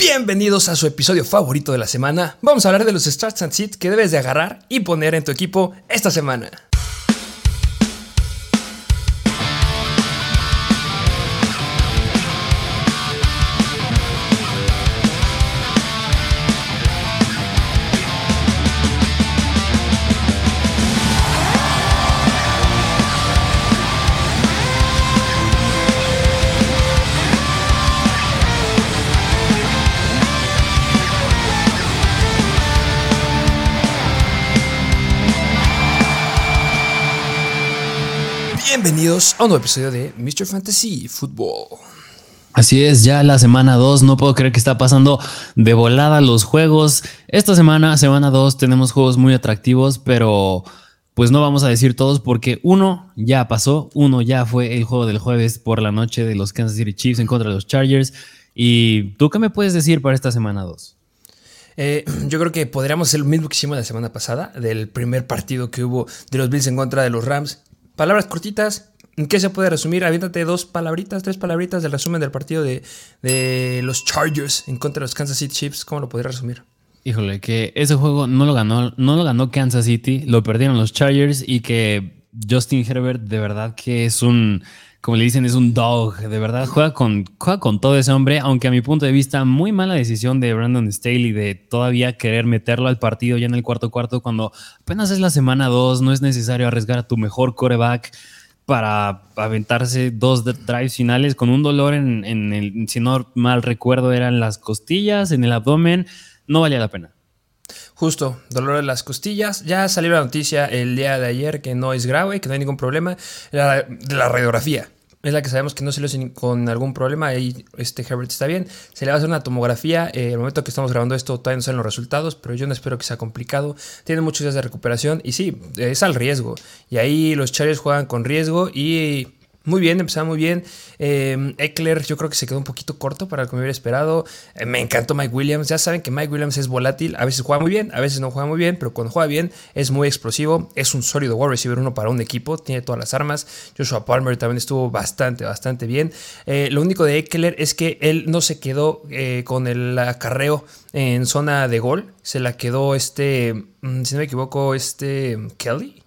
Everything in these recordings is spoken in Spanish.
Bienvenidos a su episodio favorito de la semana. Vamos a hablar de los starts and sits que debes de agarrar y poner en tu equipo esta semana. Bienvenidos a un nuevo episodio de Mr. Fantasy Football. Así es, ya la semana 2, no puedo creer que está pasando de volada los juegos. Esta semana, semana 2, tenemos juegos muy atractivos, pero pues no vamos a decir todos porque uno ya pasó, uno ya fue el juego del jueves por la noche de los Kansas City Chiefs en contra de los Chargers. ¿Y tú qué me puedes decir para esta semana 2? Eh, yo creo que podríamos hacer lo mismo que hicimos la semana pasada, del primer partido que hubo de los Bills en contra de los Rams. Palabras cortitas. ¿En qué se puede resumir? Aviéntate dos palabritas, tres palabritas del resumen del partido de, de los Chargers en contra de los Kansas City Chiefs. ¿Cómo lo podría resumir? Híjole, que ese juego no lo ganó, no lo ganó Kansas City, lo perdieron los Chargers y que Justin Herbert de verdad que es un, como le dicen, es un dog, de verdad juega con, juega con todo ese hombre, aunque a mi punto de vista muy mala decisión de Brandon Staley de todavía querer meterlo al partido ya en el cuarto cuarto cuando apenas es la semana 2, no es necesario arriesgar a tu mejor coreback para aventarse dos drives finales con un dolor en, en el, si no mal recuerdo, eran las costillas, en el abdomen, no valía la pena. Justo, dolor en las costillas. Ya salió la noticia el día de ayer que no es grave, que no hay ningún problema. La, de la radiografía es la que sabemos que no se le con algún problema. Ahí este Herbert está bien. Se le va a hacer una tomografía. Eh, el momento que estamos grabando esto todavía no salen los resultados, pero yo no espero que sea complicado. Tiene muchos días de recuperación y sí, es al riesgo. Y ahí los Chargers juegan con riesgo y muy bien, empezaba muy bien. Eh, Eckler, yo creo que se quedó un poquito corto para lo que me hubiera esperado. Eh, me encantó Mike Williams. Ya saben que Mike Williams es volátil. A veces juega muy bien, a veces no juega muy bien, pero cuando juega bien es muy explosivo. Es un sólido wide receiver uno para un equipo. Tiene todas las armas. Joshua Palmer también estuvo bastante, bastante bien. Eh, lo único de Eckler es que él no se quedó eh, con el acarreo en zona de gol. Se la quedó este, mm, si no me equivoco, este Kelly.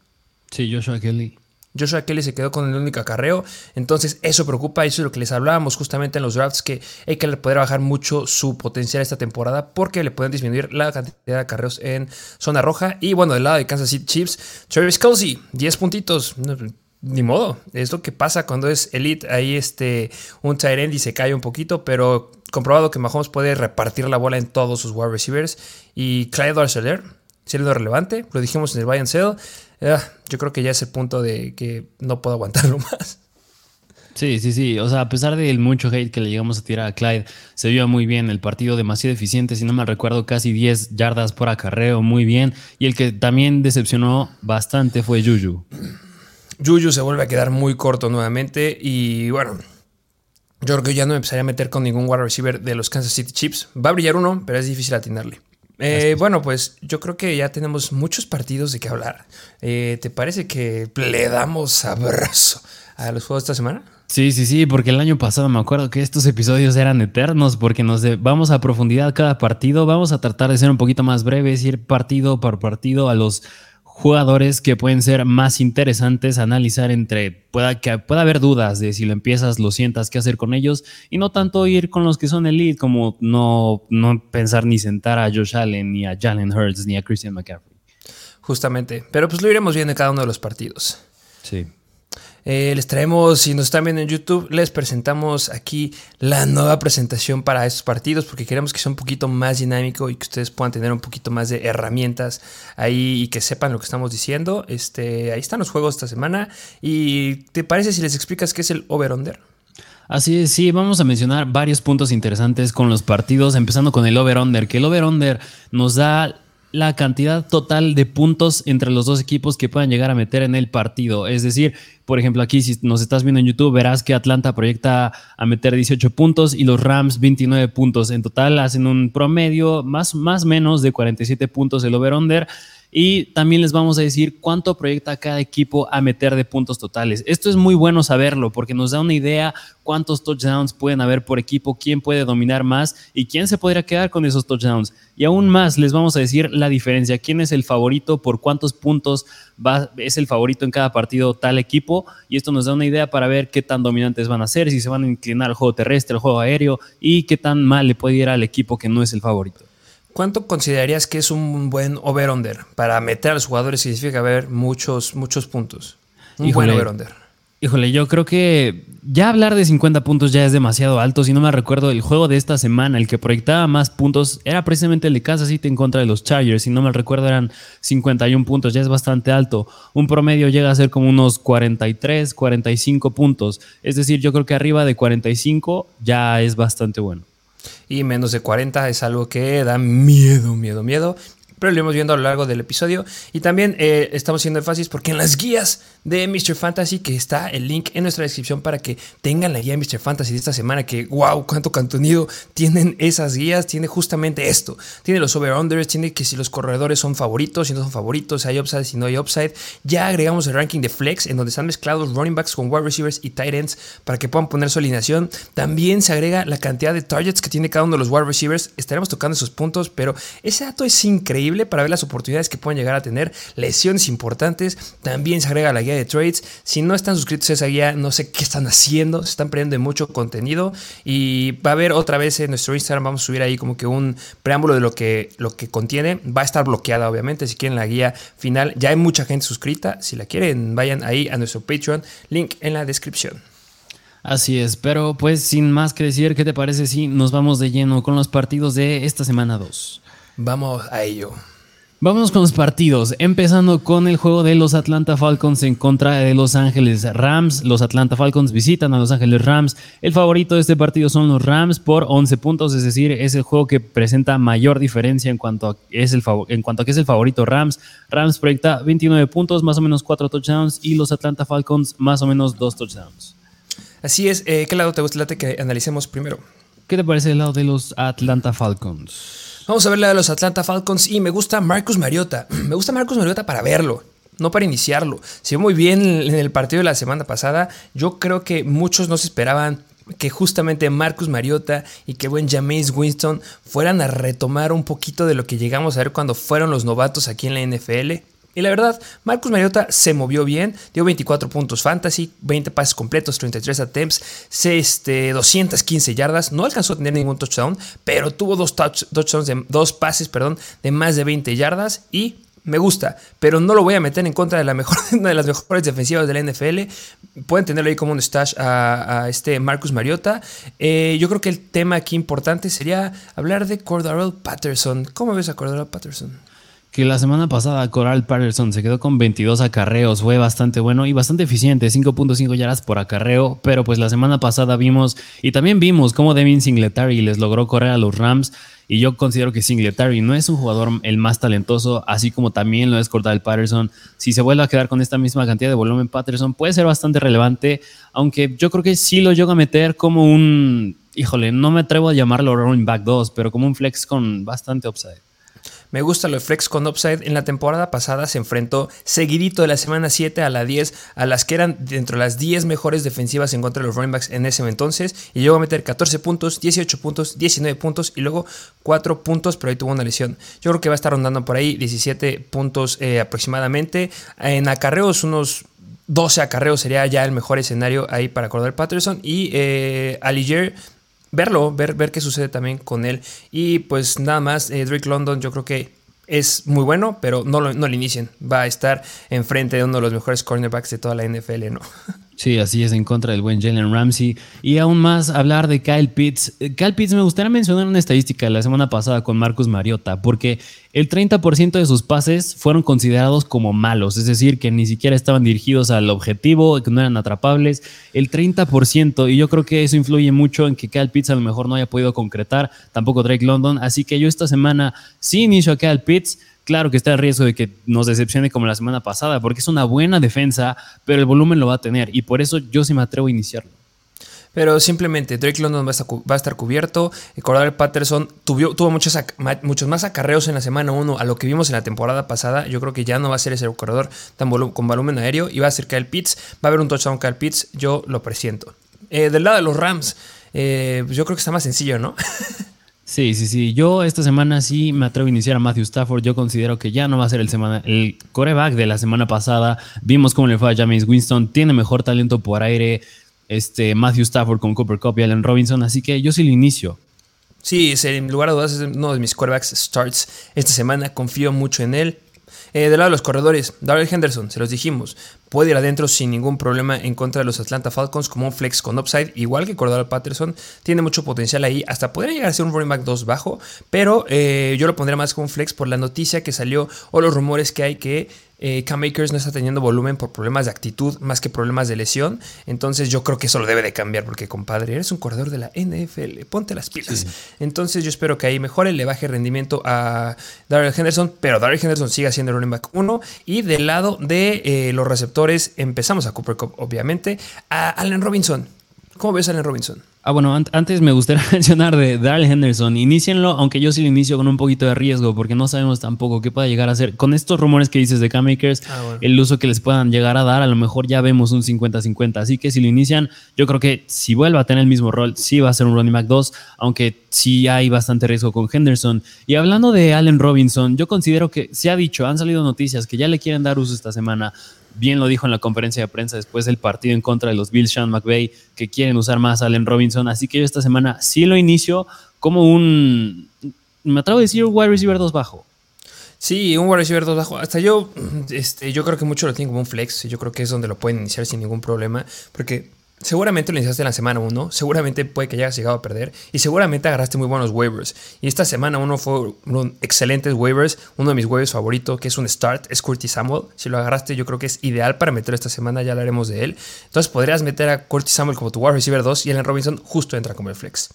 Sí, Joshua Kelly. Joshua Kelly se quedó con el único acarreo. Entonces, eso preocupa. Eso es lo que les hablábamos justamente en los drafts: que le podría bajar mucho su potencial esta temporada porque le pueden disminuir la cantidad de acarreos en zona roja. Y bueno, del lado de Kansas City Chiefs, Travis Kelsey, 10 puntitos. ni modo, es lo que pasa cuando es elite. Ahí este, un tight end y se cae un poquito, pero comprobado que Mahomes puede repartir la bola en todos sus wide receivers. Y Clyde Arcelor, siendo relevante, lo dijimos en el buy and Ah, yo creo que ya es el punto de que no puedo aguantarlo más. Sí, sí, sí. O sea, a pesar del mucho hate que le llegamos a tirar a Clyde, se vio muy bien. El partido demasiado eficiente, si no me recuerdo, casi 10 yardas por acarreo, muy bien. Y el que también decepcionó bastante fue Juju. Juju se vuelve a quedar muy corto nuevamente. Y bueno, yo creo que ya no me empezaría a meter con ningún wide receiver de los Kansas City Chiefs. Va a brillar uno, pero es difícil atinarle. Eh, bueno, pues yo creo que ya tenemos muchos partidos de qué hablar. Eh, ¿Te parece que le damos abrazo a los juegos de esta semana? Sí, sí, sí, porque el año pasado me acuerdo que estos episodios eran eternos porque nos vamos a profundidad cada partido, vamos a tratar de ser un poquito más breves, ir partido por partido a los jugadores que pueden ser más interesantes analizar entre, pueda, que pueda haber dudas de si lo empiezas, lo sientas, qué hacer con ellos, y no tanto ir con los que son elite, como no, no pensar ni sentar a Josh Allen, ni a Jalen Hurts, ni a Christian McCaffrey. Justamente, pero pues lo iremos viendo en cada uno de los partidos. Sí. Eh, les traemos, si nos están viendo en YouTube, les presentamos aquí la nueva presentación para estos partidos porque queremos que sea un poquito más dinámico y que ustedes puedan tener un poquito más de herramientas ahí y que sepan lo que estamos diciendo. Este, ahí están los juegos esta semana. ¿Y te parece si les explicas qué es el over-under? Así es, sí, vamos a mencionar varios puntos interesantes con los partidos, empezando con el over-under, que el over-under nos da la cantidad total de puntos entre los dos equipos que puedan llegar a meter en el partido. Es decir, Por ejemplo, aquí si nos estás viendo en YouTube, verás que Atlanta proyecta a meter 18 puntos y los Rams 29 puntos. En total hacen un promedio más más menos de 47 puntos el over-under. Y también les vamos a decir cuánto proyecta cada equipo a meter de puntos totales. Esto es muy bueno saberlo porque nos da una idea cuántos touchdowns pueden haber por equipo, quién puede dominar más y quién se podría quedar con esos touchdowns. Y aún más les vamos a decir la diferencia, quién es el favorito, por cuántos puntos es el favorito en cada partido tal equipo. Y esto nos da una idea para ver qué tan dominantes van a ser, si se van a inclinar al juego terrestre, al juego aéreo y qué tan mal le puede ir al equipo que no es el favorito. ¿Cuánto considerarías que es un buen over-under para meter a los jugadores significa haber muchos, muchos puntos? Un buen over-under. Híjole, yo creo que ya hablar de 50 puntos ya es demasiado alto. Si no me recuerdo, el juego de esta semana, el que proyectaba más puntos, era precisamente el de Kansas City en contra de los Chargers. Si no me recuerdo, eran 51 puntos, ya es bastante alto. Un promedio llega a ser como unos 43, 45 puntos. Es decir, yo creo que arriba de 45 ya es bastante bueno y menos de 40 es algo que da miedo, miedo, miedo pero lo iremos viendo a lo largo del episodio. Y también eh, estamos haciendo énfasis porque en las guías de Mr. Fantasy, que está el link en nuestra descripción para que tengan la guía de Mr. Fantasy de esta semana, que wow, cuánto contenido tienen esas guías, tiene justamente esto. Tiene los over-unders, tiene que si los corredores son favoritos, si no son favoritos, si hay upside, si no hay upside. Ya agregamos el ranking de flex, en donde están mezclados running backs con wide receivers y tight ends para que puedan poner su alineación. También se agrega la cantidad de targets que tiene cada uno de los wide receivers. Estaremos tocando esos puntos, pero ese dato es increíble para ver las oportunidades que pueden llegar a tener, lesiones importantes. También se agrega la guía de trades. Si no están suscritos a esa guía, no sé qué están haciendo, se están perdiendo de mucho contenido. Y va a haber otra vez en nuestro Instagram, vamos a subir ahí como que un preámbulo de lo que, lo que contiene. Va a estar bloqueada, obviamente, si quieren la guía final. Ya hay mucha gente suscrita. Si la quieren, vayan ahí a nuestro Patreon, link en la descripción. Así es, pero pues sin más que decir, ¿qué te parece si nos vamos de lleno con los partidos de esta semana 2? Vamos a ello. Vamos con los partidos, empezando con el juego de los Atlanta Falcons en contra de Los Ángeles Rams. Los Atlanta Falcons visitan a Los Ángeles Rams. El favorito de este partido son los Rams por 11 puntos, es decir, es el juego que presenta mayor diferencia en cuanto a, es el en cuanto a que es el favorito Rams. Rams proyecta 29 puntos, más o menos 4 touchdowns, y los Atlanta Falcons más o menos 2 touchdowns. Así es, eh, ¿qué lado te gusta que analicemos primero? ¿Qué te parece el lado de los Atlanta Falcons? Vamos a ver la de los Atlanta Falcons y me gusta Marcus Mariota. Me gusta Marcus Mariota para verlo, no para iniciarlo. Se vio muy bien en el partido de la semana pasada. Yo creo que muchos no se esperaban que justamente Marcus Mariota y que buen Jameis Winston fueran a retomar un poquito de lo que llegamos a ver cuando fueron los novatos aquí en la NFL. Y la verdad, Marcus Mariota se movió bien, dio 24 puntos fantasy, 20 pases completos, 33 attempts, este, 215 yardas, no alcanzó a tener ningún touchdown, pero tuvo dos, touchdowns, dos pases perdón, de más de 20 yardas y me gusta, pero no lo voy a meter en contra de la mejor, una de las mejores defensivas de la NFL. Pueden tenerlo ahí como un stash a, este Marcus Mariota. Eh, yo creo que el tema aquí importante sería hablar de Cordarrelle Patterson. ¿Cómo ves a Cordarrelle Patterson? Que la semana pasada Coral Patterson se quedó con 22 acarreos, fue bastante bueno y bastante eficiente, 5.5 yardas por acarreo, pero pues la semana pasada vimos y también vimos cómo Devin Singletary les logró correr a los Rams y yo considero que Singletary no es un jugador el más talentoso, así como también lo es Cordell Patterson. Si se vuelve a quedar con esta misma cantidad de volumen, Patterson puede ser bastante relevante, aunque yo creo que sí lo llega a meter como un, híjole, no me atrevo a llamarlo running back 2, pero como un flex con bastante upside. Me gusta lo de Flex con Upside. En la temporada pasada se enfrentó seguidito de la semana 7 a la 10, a las que eran dentro de las 10 mejores defensivas en contra de los running backs en ese entonces. Y llegó a meter 14 puntos, 18 puntos, 19 puntos y luego 4 puntos, pero ahí tuvo una lesión. Yo creo que va a estar rondando por ahí 17 puntos eh, aproximadamente. En acarreos, unos 12 acarreos sería ya el mejor escenario ahí para Cordell Patterson. Y eh, Aliger verlo, ver, ver qué sucede también con él. Y pues nada más, eh, Drake London yo creo que es muy bueno, pero no lo, no lo inicien. Va a estar enfrente de uno de los mejores cornerbacks de toda la NFL, ¿no? Sí, así es, en contra del buen Jalen Ramsey. Y aún más hablar de Kyle Pitts. Eh, Kyle Pitts me gustaría mencionar una estadística de la semana pasada con Marcus Mariota, porque el 30% de sus pases fueron considerados como malos, es decir, que ni siquiera estaban dirigidos al objetivo, que no eran atrapables. El 30%, y yo creo que eso influye mucho en que Kyle Pitts a lo mejor no haya podido concretar, tampoco Drake London. Así que yo esta semana sí inicio a Kyle Pitts claro que está el riesgo de que nos decepcione como la semana pasada, porque es una buena defensa, pero el volumen lo va a tener y por eso yo sí me atrevo a iniciarlo. Pero simplemente Drake London va a estar, cubierto. Cordell Patterson tuvo, muchos más acarreos en la semana 1 a lo que vimos en la temporada pasada. Yo creo que ya no va a ser ese corredor tan con volumen aéreo y va a ser Kyle Pitts. Va a haber un touchdown Kyle Pitts, yo lo presiento. Eh, del lado de los Rams, eh, pues yo creo que está más sencillo, ¿no? Sí, sí, sí. Yo esta semana sí me atrevo a iniciar a Matthew Stafford. Yo considero que ya no va a ser el, semana, el coreback de la semana pasada. Vimos cómo le fue a James Winston. Tiene mejor talento por aire este Matthew Stafford con Cooper Cup y Allen Robinson. Así que yo sí lo inicio. Sí, en lugar de dudas es uno de mis quarterbacks starts esta semana. Confío mucho en él. Eh, del lado de los corredores, Darrell Henderson, se los dijimos, puede ir adentro sin ningún problema en contra de los Atlanta Falcons como un flex con upside, igual que Cordell Patterson, tiene mucho potencial ahí, hasta podría llegar a ser un running back 2 bajo, pero eh, yo lo pondría más como un flex por la noticia que salió o los rumores que hay que eh, Cam Akers no está teniendo volumen por problemas de actitud más que problemas de lesión. Entonces yo creo que eso lo debe de cambiar porque, compadre, eres un corredor de la NFL. Ponte las pilas. Entonces yo espero que ahí mejore, le baje rendimiento a Darrell Henderson, pero Darrell Henderson siga siendo el running back 1. Y del lado de eh, los receptores empezamos a Cooper Cup, obviamente, a Allen Robinson. ¿Cómo ves a Allen Robinson? Ah, bueno, antes me gustaría mencionar de Darrell Henderson. Inicienlo, aunque yo sí lo inicio con un poquito de riesgo, porque no sabemos tampoco qué pueda llegar a ser. Con estos rumores que dices de K-Makers, ah, el uso que les puedan llegar a dar, a lo mejor ya vemos un 50-50. Así que si lo inician, yo creo que si vuelve a tener el mismo rol, sí va a ser un running back 2, aunque sí hay bastante riesgo con Henderson. Y hablando de Allen Robinson, yo considero que se ha dicho, han salido noticias que ya le quieren dar uso esta semana bien lo dijo en la conferencia de prensa después del partido en contra de los Bills, Sean McVay, que quieren usar más a Allen Robinson. Así que yo esta semana sí lo inicio como un, me atrevo a decir, wide receiver 2 bajo. Sí, un wide receiver 2 bajo. Hasta yo, este, yo creo que muchos lo tienen como un flex. Yo creo que es donde lo pueden iniciar sin ningún problema. Porque Seguramente lo iniciaste en la semana 1, seguramente puede que hayas llegado a perder y seguramente agarraste muy buenos waivers. Y esta semana uno fue un excelentes waivers, uno de mis waivers favoritos que es un start, es Curtis Samuel. Si lo agarraste yo creo que es ideal para meter esta semana, ya hablaremos de él. Entonces podrías meter a Curtis Samuel como tu wide receiver 2 y Allen Robinson justo entra como el flex.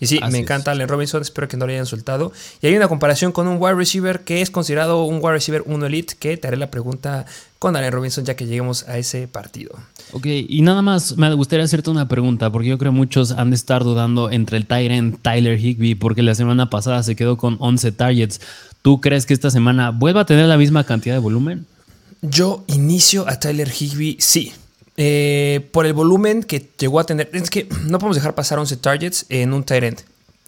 Y sí, me encanta Allen Robinson, espero que no lo hayan soltado. Y hay una comparación con un wide receiver que es considerado un wide receiver 1 elite, que te haré la pregunta con Allen Robinson ya que lleguemos a ese partido. Ok, y nada más me gustaría hacerte una pregunta, porque yo creo que muchos han de estar dudando entre el Tyrant Tyler Higby, porque la semana pasada se quedó con 11 targets. ¿Tú crees que esta semana vuelva a tener la misma cantidad de volumen? Yo inicio a Tyler Higby, sí. Eh, por el volumen que llegó a tener. Es que no podemos dejar pasar 11 targets en un tight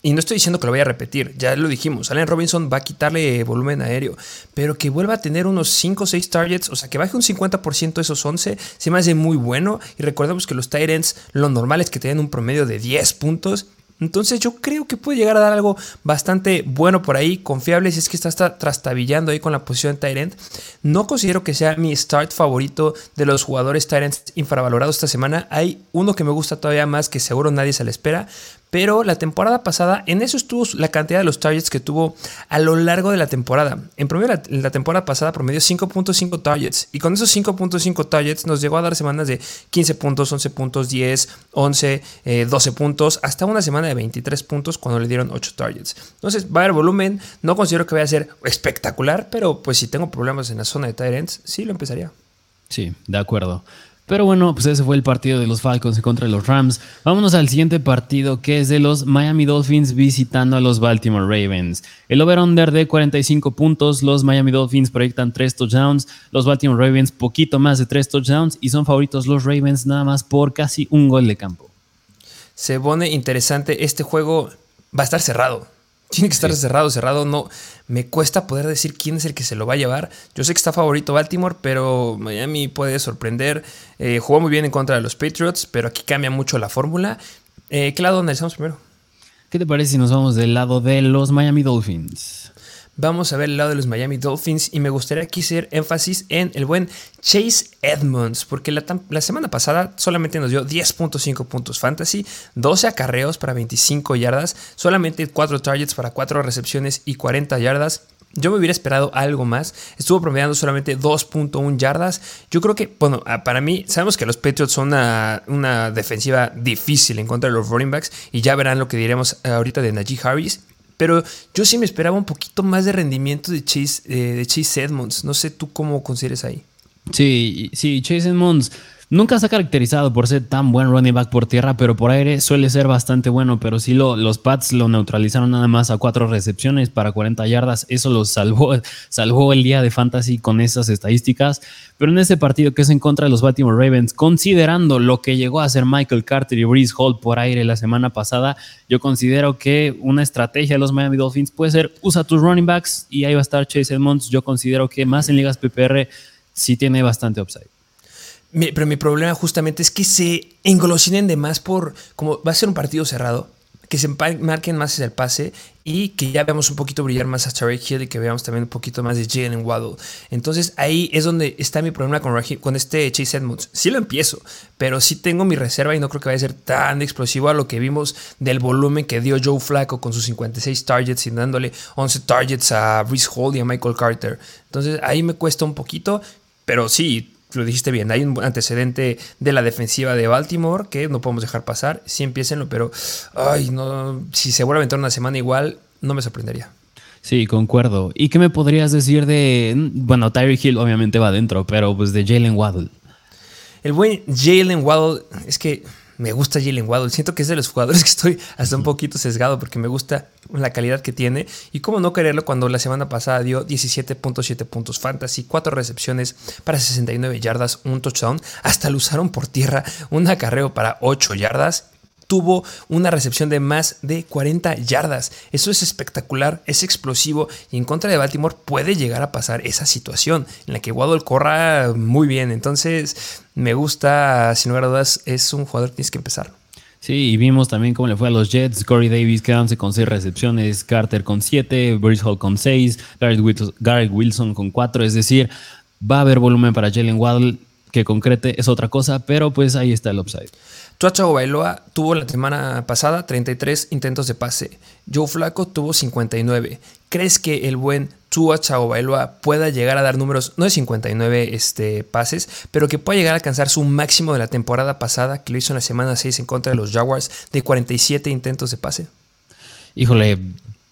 Y no estoy diciendo que lo vaya a repetir, ya lo dijimos. Allen Robinson va a quitarle volumen aéreo, pero que vuelva a tener unos 5 o 6 targets, o sea, que baje un 50% esos 11, se me hace muy bueno. Y recordemos que los tight lo normal es que tengan un promedio de 10 puntos. Entonces yo creo que puede llegar a dar algo bastante bueno por ahí, confiable si es que está, está trastabillando ahí con la posición de Tyrant. No considero que sea mi start favorito de los jugadores Tyrants infravalorados esta semana. Hay uno que me gusta todavía más que seguro nadie se le espera, pero la temporada pasada, en eso estuvo la cantidad de los targets que tuvo a lo largo de la temporada. En promedio, la, la temporada pasada promedió 5.5 targets. Y con esos 5.5 targets nos llegó a dar semanas de 15 puntos, 11 puntos, 10, 11, 12 puntos, hasta una semana de 23 puntos cuando le dieron 8 targets. Entonces va a haber volumen. No considero que vaya a ser espectacular, pero pues si tengo problemas en la zona de tight sí lo empezaría. Sí, de acuerdo. Pero bueno, pues ese fue el partido de los Falcons contra los Rams. Vámonos al siguiente partido que es de los Miami Dolphins visitando a los Baltimore Ravens. El over-under de 45 puntos, los Miami Dolphins proyectan 3 touchdowns, los Baltimore Ravens poquito más de 3 touchdowns y son favoritos los Ravens nada más por casi un gol de campo. Se pone interesante, este juego va a estar cerrado. Tiene que estar cerrado, cerrado. No, me cuesta poder decir quién es el que se lo va a llevar. Yo sé que está favorito Baltimore, pero Miami puede sorprender. Eh, jugó muy bien en contra de los Patriots, pero aquí cambia mucho la fórmula. Eh, ¿Qué lado analizamos primero? ¿Qué te parece si nos vamos del lado de los Miami Dolphins? Vamos a ver el lado de los Miami Dolphins y me gustaría aquí hacer énfasis en el buen Chase Edmonds, porque la, semana pasada solamente nos dio 10.5 puntos fantasy, 12 acarreos para 25 yardas, solamente 4 targets para 4 recepciones y 40 yardas. Yo me hubiera esperado algo más. Estuvo promediando solamente 2.1 yardas. Yo creo que, bueno, ah, para mí, sabemos que los Patriots son una, una defensiva difícil en contra de los running backs. Y ya verán lo que diremos ahorita de Najee Harris. Pero yo sí me esperaba un poquito más de rendimiento de Chase, eh, de Chase Edmonds. No sé tú cómo consideres ahí. Sí, sí, Chase Edmonds Nunca se ha caracterizado por ser tan buen running back por tierra, pero por aire suele ser bastante bueno. Pero sí lo, los Pats lo neutralizaron nada más a cuatro recepciones para 40 yardas. Eso los salvó, salvó el día de fantasy con esas estadísticas. Pero en este partido que es en contra de los Baltimore Ravens, considerando lo que llegó a hacer Michael Carter y Breeze Hall por aire la semana pasada, yo considero que una estrategia de los Miami Dolphins puede ser usa tus running backs y ahí va a estar Chase Edmonds. Yo considero que más en ligas PPR sí tiene bastante upside pero mi problema justamente es que se engolosinen de más por, como va a ser un partido cerrado, que se marquen más hacia el pase y que ya veamos un poquito brillar más a Tarek Hill y que veamos también un poquito más de Jalen Waddle. Entonces ahí es donde está mi problema con, con este Chase Edmonds. Sí lo empiezo, pero sí tengo mi reserva y no creo que vaya a ser tan explosivo a lo que vimos del volumen que dio Joe Flacco con sus 56 targets y dándole 11 targets a Reese Hall y a Michael Carter. Entonces ahí me cuesta un poquito, pero sí, lo dijiste bien, hay un antecedente de la defensiva de Baltimore que no podemos dejar pasar. Sí, empiecenlo, pero ay, no, si se vuelve a aventar una semana igual, no me sorprendería. Sí, concuerdo. ¿Y qué me podrías decir de, bueno, Tyree Hill obviamente va adentro, pero pues de Jalen Waddle? El buen Jalen Waddle, es que me gusta Jalen Waddle. Siento que es de los jugadores que estoy hasta un poquito sesgado porque me gusta la calidad que tiene. Y cómo no quererlo cuando la semana pasada dio 17.7 puntos fantasy, 4 recepciones para 69 yardas, un touchdown. Hasta lo usaron por tierra, un acarreo para 8 yardas tuvo una recepción de más de 40 yardas. Eso es espectacular, es explosivo y en contra de Baltimore puede llegar a pasar esa situación en la que Waddle corra muy bien. Entonces, me gusta, sin lugar a dudas, es un jugador que tienes que empezar. Sí, y vimos también cómo le fue a los Jets. Corey Davis quedándose con 6 recepciones, Carter con 7, Bruce Hall con 6, Garrett Wilson con 4. Es decir, va a haber volumen para Jalen Waddle. Que concrete es otra cosa, pero pues ahí está el upside. Tuacha Bailoa tuvo la semana pasada 33 intentos de pase. Joe Flaco tuvo 59. ¿Crees que el buen Tua Bailoa pueda llegar a dar números, no de 59 este, pases, pero que pueda llegar a alcanzar su máximo de la temporada pasada, que lo hizo en la semana 6 en contra de los Jaguars, de 47 intentos de pase? Híjole,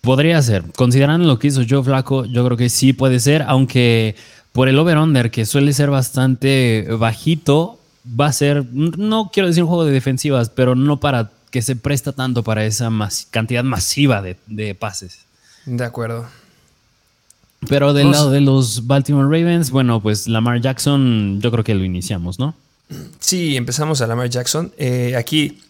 podría ser. Considerando lo que hizo Joe Flaco, yo creo que sí puede ser, aunque por el over-under, que suele ser bastante bajito, va a ser, no quiero decir un juego de defensivas, pero no para que se presta tanto para esa cantidad masiva de, pases. De acuerdo. Pero del lado de los Baltimore Ravens, bueno, pues Lamar Jackson, yo creo que lo iniciamos, ¿no? Sí, empezamos a Lamar Jackson. Eh, aquí,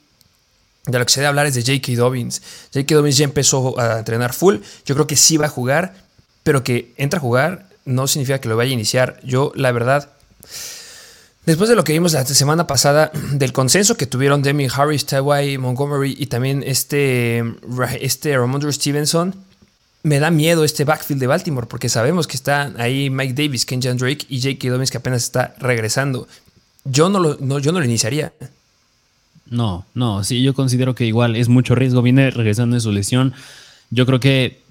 de lo que se debe hablar es de J.K. Dobbins. J.K. Dobbins ya empezó a entrenar full. Yo creo que sí va a jugar, pero que entra a jugar no significa que lo vaya a iniciar. Yo, la verdad, Después de lo que vimos la semana pasada, del consenso que tuvieron Demi Harris, Tawai Montgomery y también este, este Ramondre Stevenson, me da miedo este backfield de Baltimore porque sabemos que están ahí Mike Davis, Kenjan Drake y J.K. Dobbins que apenas está regresando. Yo no lo, yo no lo iniciaría. No, no, sí, yo considero que igual es mucho riesgo. Viene regresando de su lesión. Yo creo que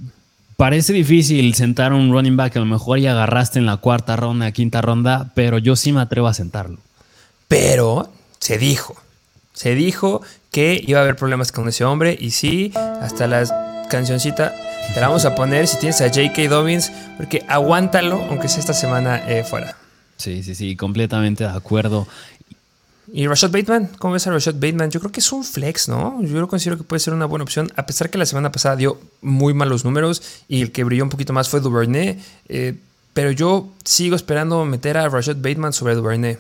Parece difícil sentar un running back a lo mejor ya agarraste en la cuarta ronda, quinta ronda, pero yo sí me atrevo a sentarlo. Pero se dijo, se dijo que iba a haber problemas con ese hombre y sí, hasta la cancioncita te la vamos a poner si tienes a J.K. Dobbins, porque aguántalo, aunque sea esta semana eh, fuera. Sí, sí, sí, completamente de acuerdo. ¿Y Rashad Bateman? ¿Cómo ves a Rashad Bateman? Yo creo que es un flex, ¿no? Yo lo considero que puede ser una buena opción, a pesar que la semana pasada dio muy malos números y el que brilló un poquito más fue Duvernay. Eh, pero yo sigo esperando meter a Rashad Bateman sobre Duvernay.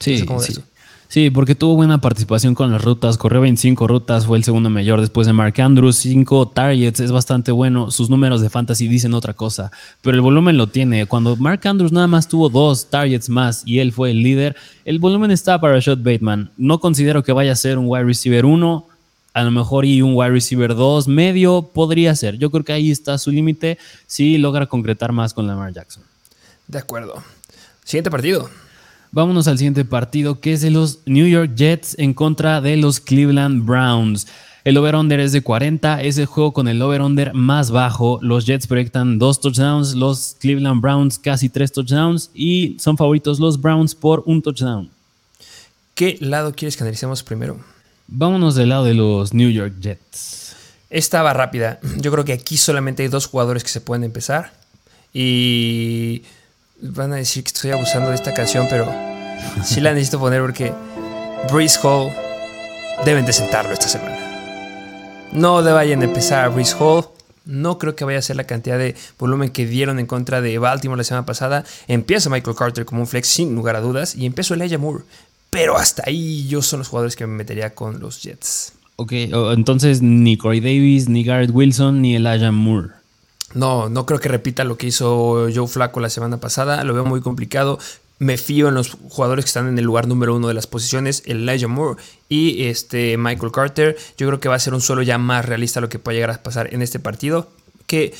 Sí, sí. Sí, porque tuvo buena participación con las rutas, corrió 25 rutas, fue el segundo mayor después de Mark Andrews, 5 targets, es bastante bueno, sus números de fantasy dicen otra cosa, pero el volumen lo tiene. Cuando Mark Andrews nada más tuvo dos targets más y él fue el líder, el volumen está para Shot Bateman. No considero que vaya a ser un wide receiver 1, a lo mejor y un wide receiver 2, medio, podría ser. Yo creo que ahí está su límite si logra concretar más con Lamar Jackson. De acuerdo. Siguiente partido. Vámonos al siguiente partido, que es de los New York Jets en contra de los Cleveland Browns. El over-under es de 40, es el juego con el over-under más bajo. Los Jets proyectan dos touchdowns, los Cleveland Browns casi tres touchdowns y son favoritos los Browns por un touchdown. ¿Qué lado quieres que analicemos primero? Vámonos del lado de los New York Jets. Esta va rápida. Yo creo que aquí solamente hay dos jugadores que se pueden empezar. Y van a decir que estoy abusando de esta canción, pero sí la necesito poner porque Breeze Hall deben de sentarlo esta semana. No le vayan a empezar a Breeze Hall. No creo que vaya a ser la cantidad de volumen que dieron en contra de Baltimore la semana pasada. Empieza Michael Carter como un flex sin lugar a dudas y empezó Elijah Moore. Pero hasta ahí yo son los jugadores que me metería con los Jets. Ok, entonces ni Corey Davis, ni Garrett Wilson, ni Elijah Moore. No, no creo que repita lo que hizo Joe Flaco la semana pasada. Lo veo muy complicado. Me fío en los jugadores que están en el lugar número uno de las posiciones, Elijah Moore y este Michael Carter. Yo creo que va a ser un suelo ya más realista lo que puede llegar a pasar en este partido. Que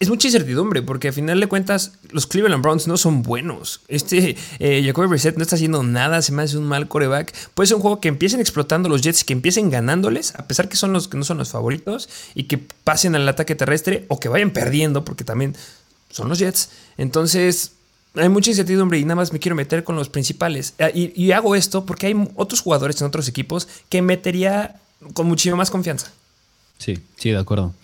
es mucha incertidumbre, porque al final de cuentas, los Cleveland Browns no son buenos. Este eh, Jacoby Brissett no está haciendo nada, se me hace un mal coreback. Puede ser un juego que empiecen explotando los Jets que empiecen ganándoles, a pesar que son los que no son los favoritos, y que pasen al ataque terrestre o que vayan perdiendo, porque también son los Jets. Entonces, hay mucha incertidumbre y nada más me quiero meter con los principales. Ah, y, y hago esto porque hay otros jugadores en otros equipos que metería con muchísima más confianza. Sí, sí, de acuerdo.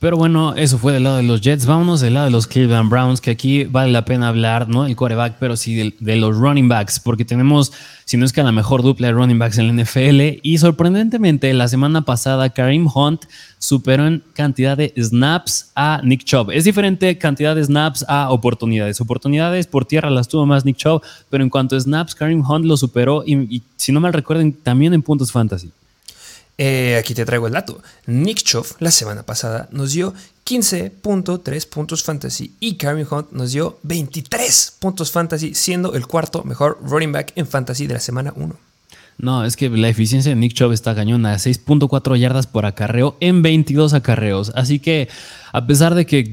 Pero bueno, eso fue del lado de los Jets. Vámonos del lado de los Cleveland Browns, que aquí vale la pena hablar, ¿no? El quarterback, pero sí de, los running backs, porque tenemos, si no es que la mejor dupla de running backs en la NFL. Y sorprendentemente, la semana pasada, Kareem Hunt superó en cantidad de snaps a Nick Chubb. Es diferente cantidad de snaps a oportunidades. Oportunidades por tierra las tuvo más Nick Chubb, pero en cuanto a snaps, Kareem Hunt lo superó y, y si no mal recuerden, también en puntos fantasy. Eh, aquí te traigo el dato. Nick Chubb la semana pasada nos dio 15.3 puntos fantasy y Kareem Hunt nos dio 23 puntos fantasy, siendo el cuarto mejor running back en fantasy de la semana 1. No, es que la eficiencia de Nick Chubb está cañona, 6.4 yardas por acarreo en 22 acarreos. Así que, a pesar de que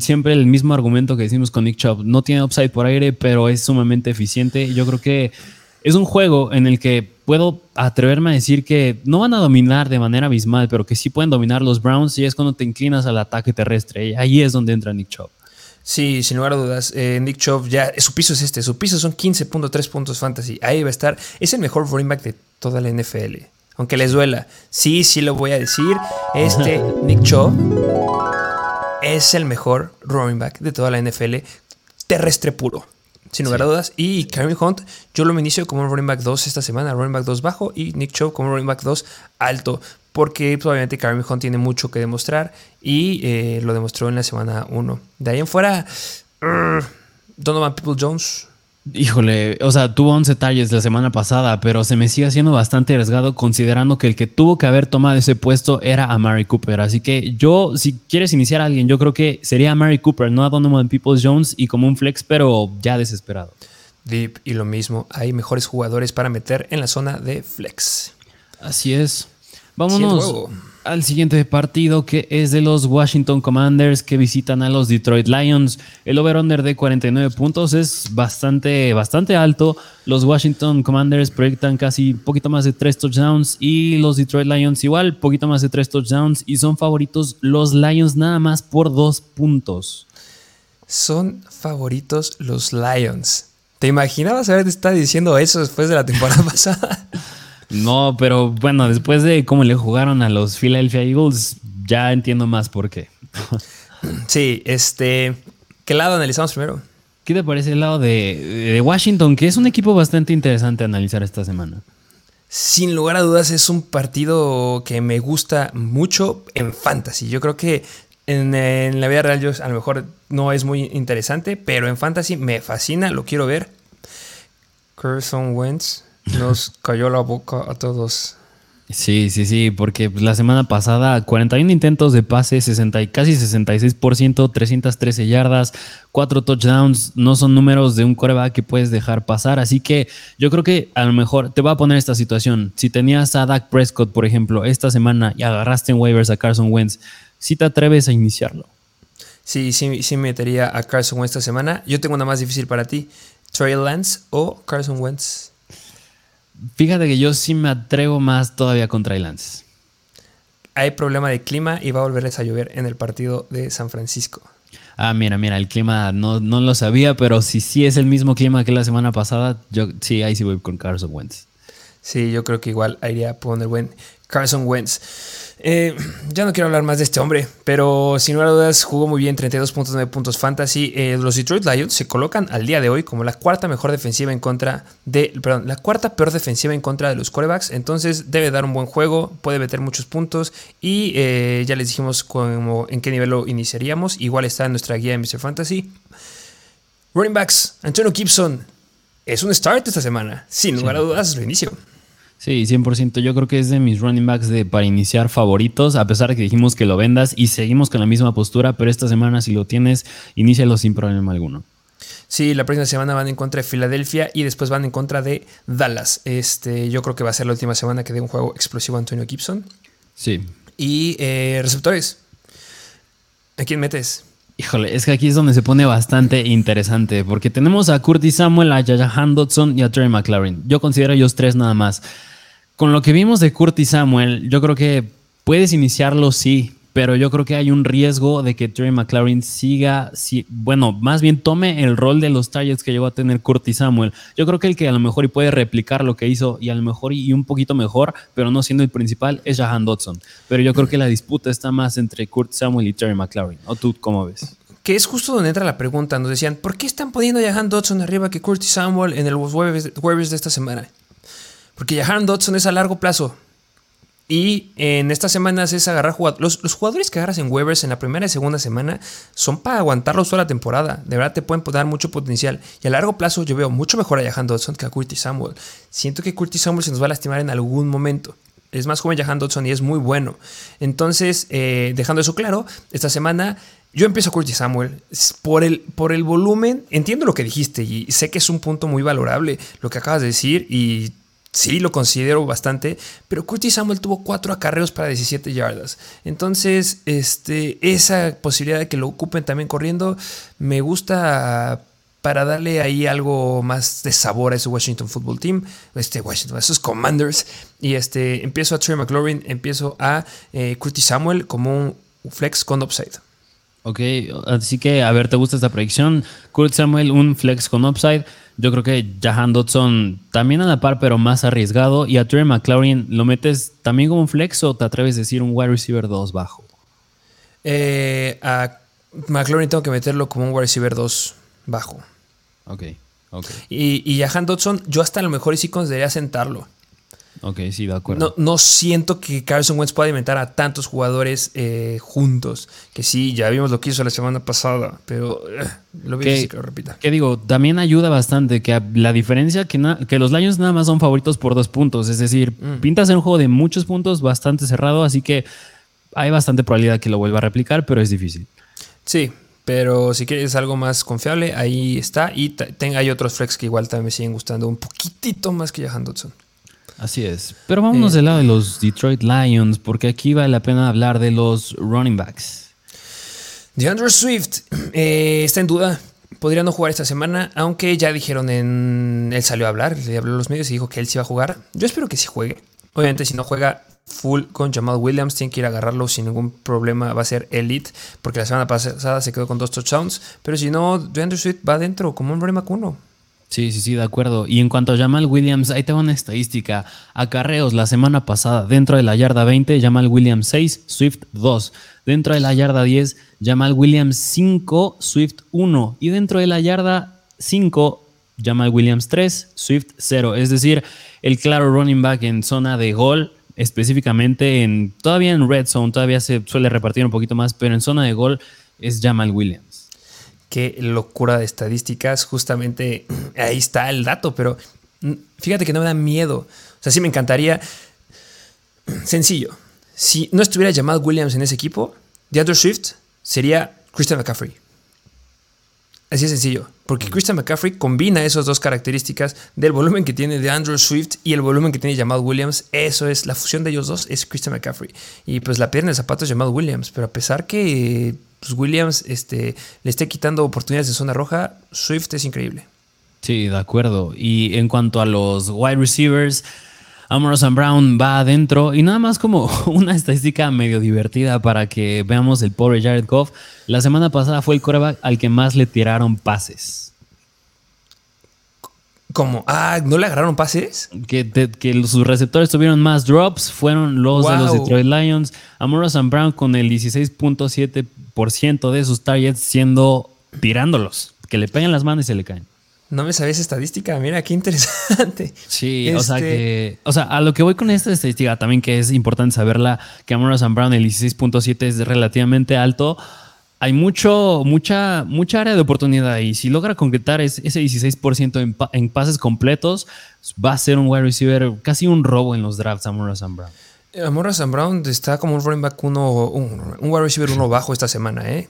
siempre el mismo argumento que decimos con Nick Chubb no tiene upside por aire, pero es sumamente eficiente, yo creo que es un juego en el que puedo atreverme a decir que no van a dominar de manera abismal, pero que sí pueden dominar los Browns y es cuando te inclinas al ataque terrestre. Y ahí es donde entra Nick Chubb. Sí, sin lugar a dudas. Eh, Nick Chubb ya, su piso es este. Su piso son 15.3 puntos fantasy. Ahí va a estar. Es el mejor running back de toda la NFL. Aunque les duela. Sí, sí lo voy a decir. Este Nick Chubb es el mejor running back de toda la NFL terrestre puro sin lugar a dudas. Y Kareem Hunt, yo lo inicio como running back 2 esta semana, running back 2 bajo, y Nick Chubb como running back 2 alto, porque pues, obviamente Kareem Hunt tiene mucho que demostrar y eh, lo demostró en la semana 1. De ahí en fuera, Donovan People Jones, Híjole, o sea, tuvo 11 talles la semana pasada, pero se me sigue haciendo bastante arriesgado considerando que el que tuvo que haber tomado ese puesto era a Mary Cooper. Así que yo, si quieres iniciar a alguien, yo creo que sería a Mary Cooper, no a Donovan Peoples Jones y como un flex, pero ya desesperado. Deep y lo mismo, hay mejores jugadores para meter en la zona de flex. Así es. Vámonos al siguiente partido que es de los Washington Commanders que visitan a los Detroit Lions. El over-under de 49 puntos es bastante, bastante alto. Los Washington Commanders proyectan casi poquito más de 3 touchdowns y los Detroit Lions igual, poquito más de 3 touchdowns y son favoritos los Lions nada más por 2 puntos. Son favoritos los Lions. ¿Te imaginabas haber estado diciendo eso después de la temporada pasada? No, pero bueno, después de cómo le jugaron a los Philadelphia Eagles, ya entiendo más por qué. sí, este. ¿Qué lado analizamos primero? ¿Qué te parece el lado de, Washington, que es un equipo bastante interesante a analizar esta semana? Sin lugar a dudas, es un partido que me gusta mucho en fantasy. Yo creo que en, en, la vida real yo, a lo mejor no es muy interesante, pero en fantasy me fascina, lo quiero ver. Carson Wentz nos cayó la boca a todos. Sí, sí, sí, porque la semana pasada 41 intentos de pase, 60 y casi 66%, 313 yardas, 4 touchdowns, no son números de un coreback que puedes dejar pasar, así que yo creo que a lo mejor te va a poner esta situación. Si tenías a Dak Prescott, por ejemplo, esta semana y agarraste en waivers a Carson Wentz, si te atreves a iniciarlo. Sí, sí, sí metería a Carson Wentz esta semana. Yo tengo una más difícil para ti, Trey Lance o Carson Wentz. Fíjate que yo sí me atrevo más todavía contra Lance. Hay problema de clima y va a volverles a llover en el partido de San Francisco. Ah, mira, mira, el clima no, no lo sabía, pero si sí es el mismo clima que la semana pasada, yo sí, ahí sí voy con Carson Wentz. Sí, yo creo que igual iría a poner buen Carson Wentz. Eh, ya no quiero hablar más de este hombre, pero sin lugar a dudas jugó muy bien, 32.9 puntos fantasy. Eh, los Detroit Lions se colocan al día de hoy como la cuarta mejor defensiva en contra de, perdón, la cuarta peor defensiva en contra de los quarterbacks. Entonces debe dar un buen juego, puede meter muchos puntos y eh, ya les dijimos en qué nivel lo iniciaríamos. Igual está en nuestra guía de Mr. Fantasy. Running backs, Antonio Gibson es un start esta semana, sin lugar a dudas lo inicio. Sí, 100%. Yo creo que es de mis running backs de, para iniciar favoritos, a pesar de que dijimos que lo vendas y seguimos con la misma postura, pero esta semana si lo tienes, inícialo sin problema alguno. Sí, la próxima semana van en contra de Filadelfia y después van en contra de Dallas. Este, yo creo que va a ser la última semana que dé un juego explosivo a Antonio Gibson. Sí. Y eh, receptores. ¿A quién metes? Híjole, es que aquí es donde se pone bastante interesante, porque tenemos a Curtis Samuel, a Jahan Dodson y a Terry McLaren. Yo considero ellos tres nada más. Con lo que vimos de Curtis Samuel, yo creo que puedes iniciarlo, sí, pero yo creo que hay un riesgo de que Terry McLaurin siga, si, bueno, más bien tome el rol de los targets que llegó a tener Curtis Samuel. Yo creo que el que a lo mejor y puede replicar lo que hizo y a lo mejor y un poquito mejor, pero no siendo el principal, es Jahan Dodson. Pero yo creo que la disputa está más entre Curtis Samuel y Terry McLaurin. ¿O tú cómo ves? Que es justo donde entra la pregunta. Nos decían, ¿por qué están poniendo a Jahan Dodson arriba que Curtis Samuel en el jueves, de esta semana? Porque Jahan Dodson es a largo plazo. Y en estas semanas es agarrar jugadores. Los, jugadores que agarras en waivers en la primera y segunda semana son para aguantarlos toda la temporada. De verdad te pueden dar mucho potencial. Y a largo plazo yo veo mucho mejor a Jahan Dodson que a Curtis Samuel. Siento que Curtis Samuel se nos va a lastimar en algún momento. Es más joven Jahan Dodson y es muy bueno. Entonces, eh, dejando eso claro, esta semana yo empiezo a Curtis Samuel por el, por el volumen. Entiendo lo que dijiste y sé que es un punto muy valorable lo que acabas de decir y sí lo considero bastante, pero Curtis Samuel tuvo cuatro acarreos para 17 yardas. Entonces, este, esa posibilidad de que lo ocupen también corriendo me gusta para darle ahí algo más de sabor a ese Washington Football Team, este Washington, a esos Commanders. Y este, empiezo a Trey McLaurin, empiezo a eh, Curtis Samuel como un flex con upside. Ok, así que a ver, ¿te gusta esta predicción? Curtis Samuel, un flex con upside. Yo creo que Jahan Dodson también a la par, pero más arriesgado. Y a Trey McLaurin, ¿lo metes también como un flex o te atreves a decir un wide receiver 2 bajo? Eh, a McLaurin tengo que meterlo como un wide receiver 2 bajo. Ok, ok. Y, y Jahan Dodson, yo hasta a lo mejor sí consideraría sentarlo. Ok, sí, de acuerdo. No, siento que Carson Wentz pueda alimentar a tantos jugadores eh, juntos. Que sí, ya vimos lo que hizo la semana pasada, pero eh, lo vi que, que lo repita. Que digo, también ayuda bastante que la diferencia que, que los Lions nada más son favoritos por dos puntos. Es decir, mm. pintas en un juego de muchos puntos, bastante cerrado, así que hay bastante probabilidad que lo vuelva a replicar, pero es difícil. Sí, pero si quieres algo más confiable, ahí está. Y hay otros flex que igual también me siguen gustando un poquitito más que Jahan Dodson. Así es. Pero vámonos del lado de los Detroit Lions, porque aquí vale la pena hablar de los running backs. DeAndre Swift eh, está en duda. Podría no jugar esta semana, aunque ya dijeron en. Él salió a hablar, le habló a los medios y dijo que él sí iba a jugar. Yo espero que sí juegue. Obviamente, si no juega full con Jamal Williams, tiene que ir a agarrarlo sin ningún problema. Va a ser elite, porque la semana pasada se quedó con dos touchdowns. Pero si no, DeAndre Swift va adentro como un running back Sí, sí, sí, de acuerdo. Y en cuanto a Jamal Williams, ahí tengo una estadística. Acarreos la semana pasada, dentro de la yarda 20, Jamal Williams 6, Swift 2. Dentro de la yarda 10, Jamal Williams 5, Swift 1. Y dentro de la yarda 5, Jamal Williams 3, Swift 0. Es decir, el claro running back en zona de gol, específicamente en todavía en red zone, todavía se suele repartir un poquito más, pero en zona de gol es Jamal Williams qué locura de estadísticas. Justamente ahí está el dato, pero mm, fíjate que no me da miedo. O sea, sí me encantaría. Sencillo. Si no estuviera llamado Williams en ese equipo, DeAndre Swift sería Christian McCaffrey. Así de sencillo. Porque. Christian McCaffrey combina esas dos características del volumen que tiene de Andrew Swift y el volumen que tiene Jamal Williams. Eso es, la fusión de ellos dos es Christian McCaffrey. Y pues la pierna de zapato es Jamal Williams. Pero a pesar que pues, Williams este, le esté quitando oportunidades de zona roja, Swift es increíble. Sí, de acuerdo. Y en cuanto a los wide receivers, Amorosan Brown va adentro y nada más como una estadística medio divertida para que veamos el pobre Jared Goff. La semana pasada fue el coreback al que más le tiraron pases. ¿Cómo? Ah, ¿no le agarraron pases? Que, que sus receptores tuvieron más drops fueron los de los. Detroit Lions. Amorosa St. Brown con el 16.7% de sus targets siendo tirándolos. Que le pegan las manos y se le caen. No me sabía esa estadística. Mira, qué interesante. Sí, o sea Este- que. O sea, a lo que voy con esta estadística también que es importante saberla, que Amorosa St. Brown el 16.7 es relativamente alto. Hay mucho, mucha, mucha área de oportunidad y si logra concretar es- ese 16% en, pa- en pases completos, va a ser un wide receiver, casi un robo en los drafts Amorosa St. Brown. Amorra San Brown está como un running back uno, un, un wide receiver uno bajo esta semana, ¿eh?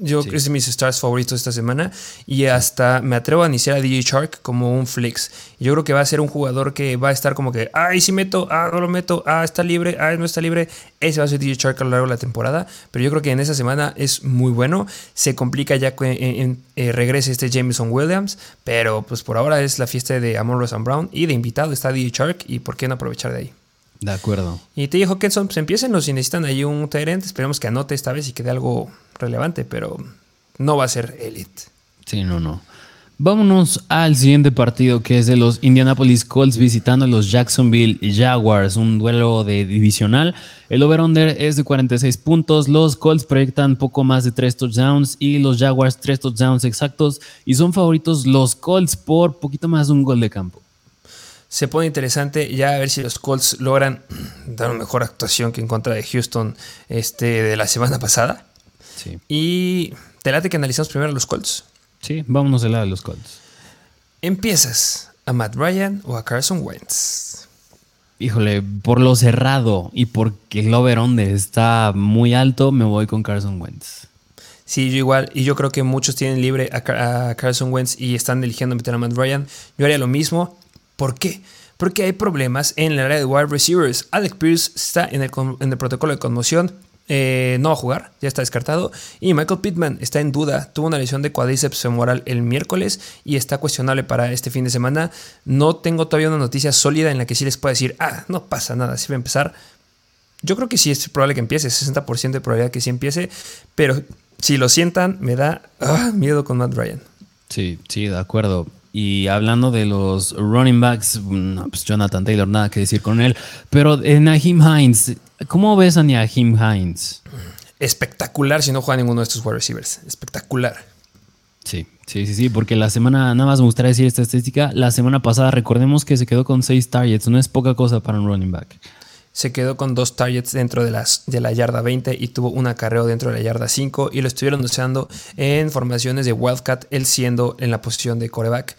Yo Sí. creo que es de mis stars favoritos esta semana y hasta me atrevo a iniciar a DJ Shark como un flex. Yo creo que va a ser un jugador que va a estar como que, ay, sí meto, ah, no lo meto, ah, está libre, ah, no está libre. Ese va a ser DJ Shark a lo largo de la temporada, pero yo creo que en esa semana es muy bueno. Se complica ya que en- en- eh, regrese este Jameson Williams, pero pues por ahora es la fiesta de Amon Ross Brown y de invitado está DJ Shark y por qué no aprovechar de ahí. De acuerdo. Y te dijo Hawkinson, pues empiecen si necesitan ahí un Tyrant. Esperemos que anote esta vez y quede algo relevante, pero no va a ser elite. Sí, no, no. Vámonos al siguiente partido que es de los Indianapolis Colts visitando a los Jacksonville Jaguars, un duelo de divisional. El over-under es de 46 puntos, los Colts proyectan poco más de 3 touchdowns y los Jaguars 3 touchdowns exactos y son favoritos los Colts por poquito más de un gol de campo. Se pone interesante ya a ver si los Colts logran dar una mejor actuación que en contra de Houston este, de la semana pasada. Sí, Y te late que analizamos primero a los Colts. sí, vámonos del lado de los Colts. ¿Empiezas a Matt Ryan o a Carson Wentz? Híjole, por lo cerrado y porque el over-under está muy alto, me voy con Carson Wentz. Sí, yo igual. Y yo creo que muchos tienen libre a, Car- a Carson Wentz y están eligiendo meter a Matt Ryan. Yo haría lo mismo. ¿Por qué? Porque hay problemas en el área de wide receivers. Alec Pierce está en el, en el protocolo de conmoción. Eh, no va a jugar, ya está descartado. Y Michael Pittman está en duda. Tuvo una lesión de cuádriceps femoral el miércoles y está cuestionable para este fin de semana. No tengo todavía una noticia sólida en la que sí les pueda decir, ah, no pasa nada, sí va a empezar. Yo creo que sí es probable que empiece, 60% de probabilidad que sí empiece, pero si lo sientan, me da ah, miedo con Matt Ryan. Sí, sí, de acuerdo. Y hablando de los running backs, no, pues Jonathan Taylor, nada que decir con él. Pero en Naheem Hines, ¿cómo ves a Naheem Hines? Espectacular si no juega ninguno de estos wide receivers. Espectacular. Sí, sí, sí, sí, porque la semana, nada más me gustaría decir esta estadística, la semana pasada recordemos que se quedó con seis targets, no es poca cosa para un running back. Se quedó con dos targets dentro de, las, de la yarda 20 y tuvo un acarreo dentro de la yarda 5 y lo estuvieron usando en formaciones de Wildcat, él siendo en la posición de coreback.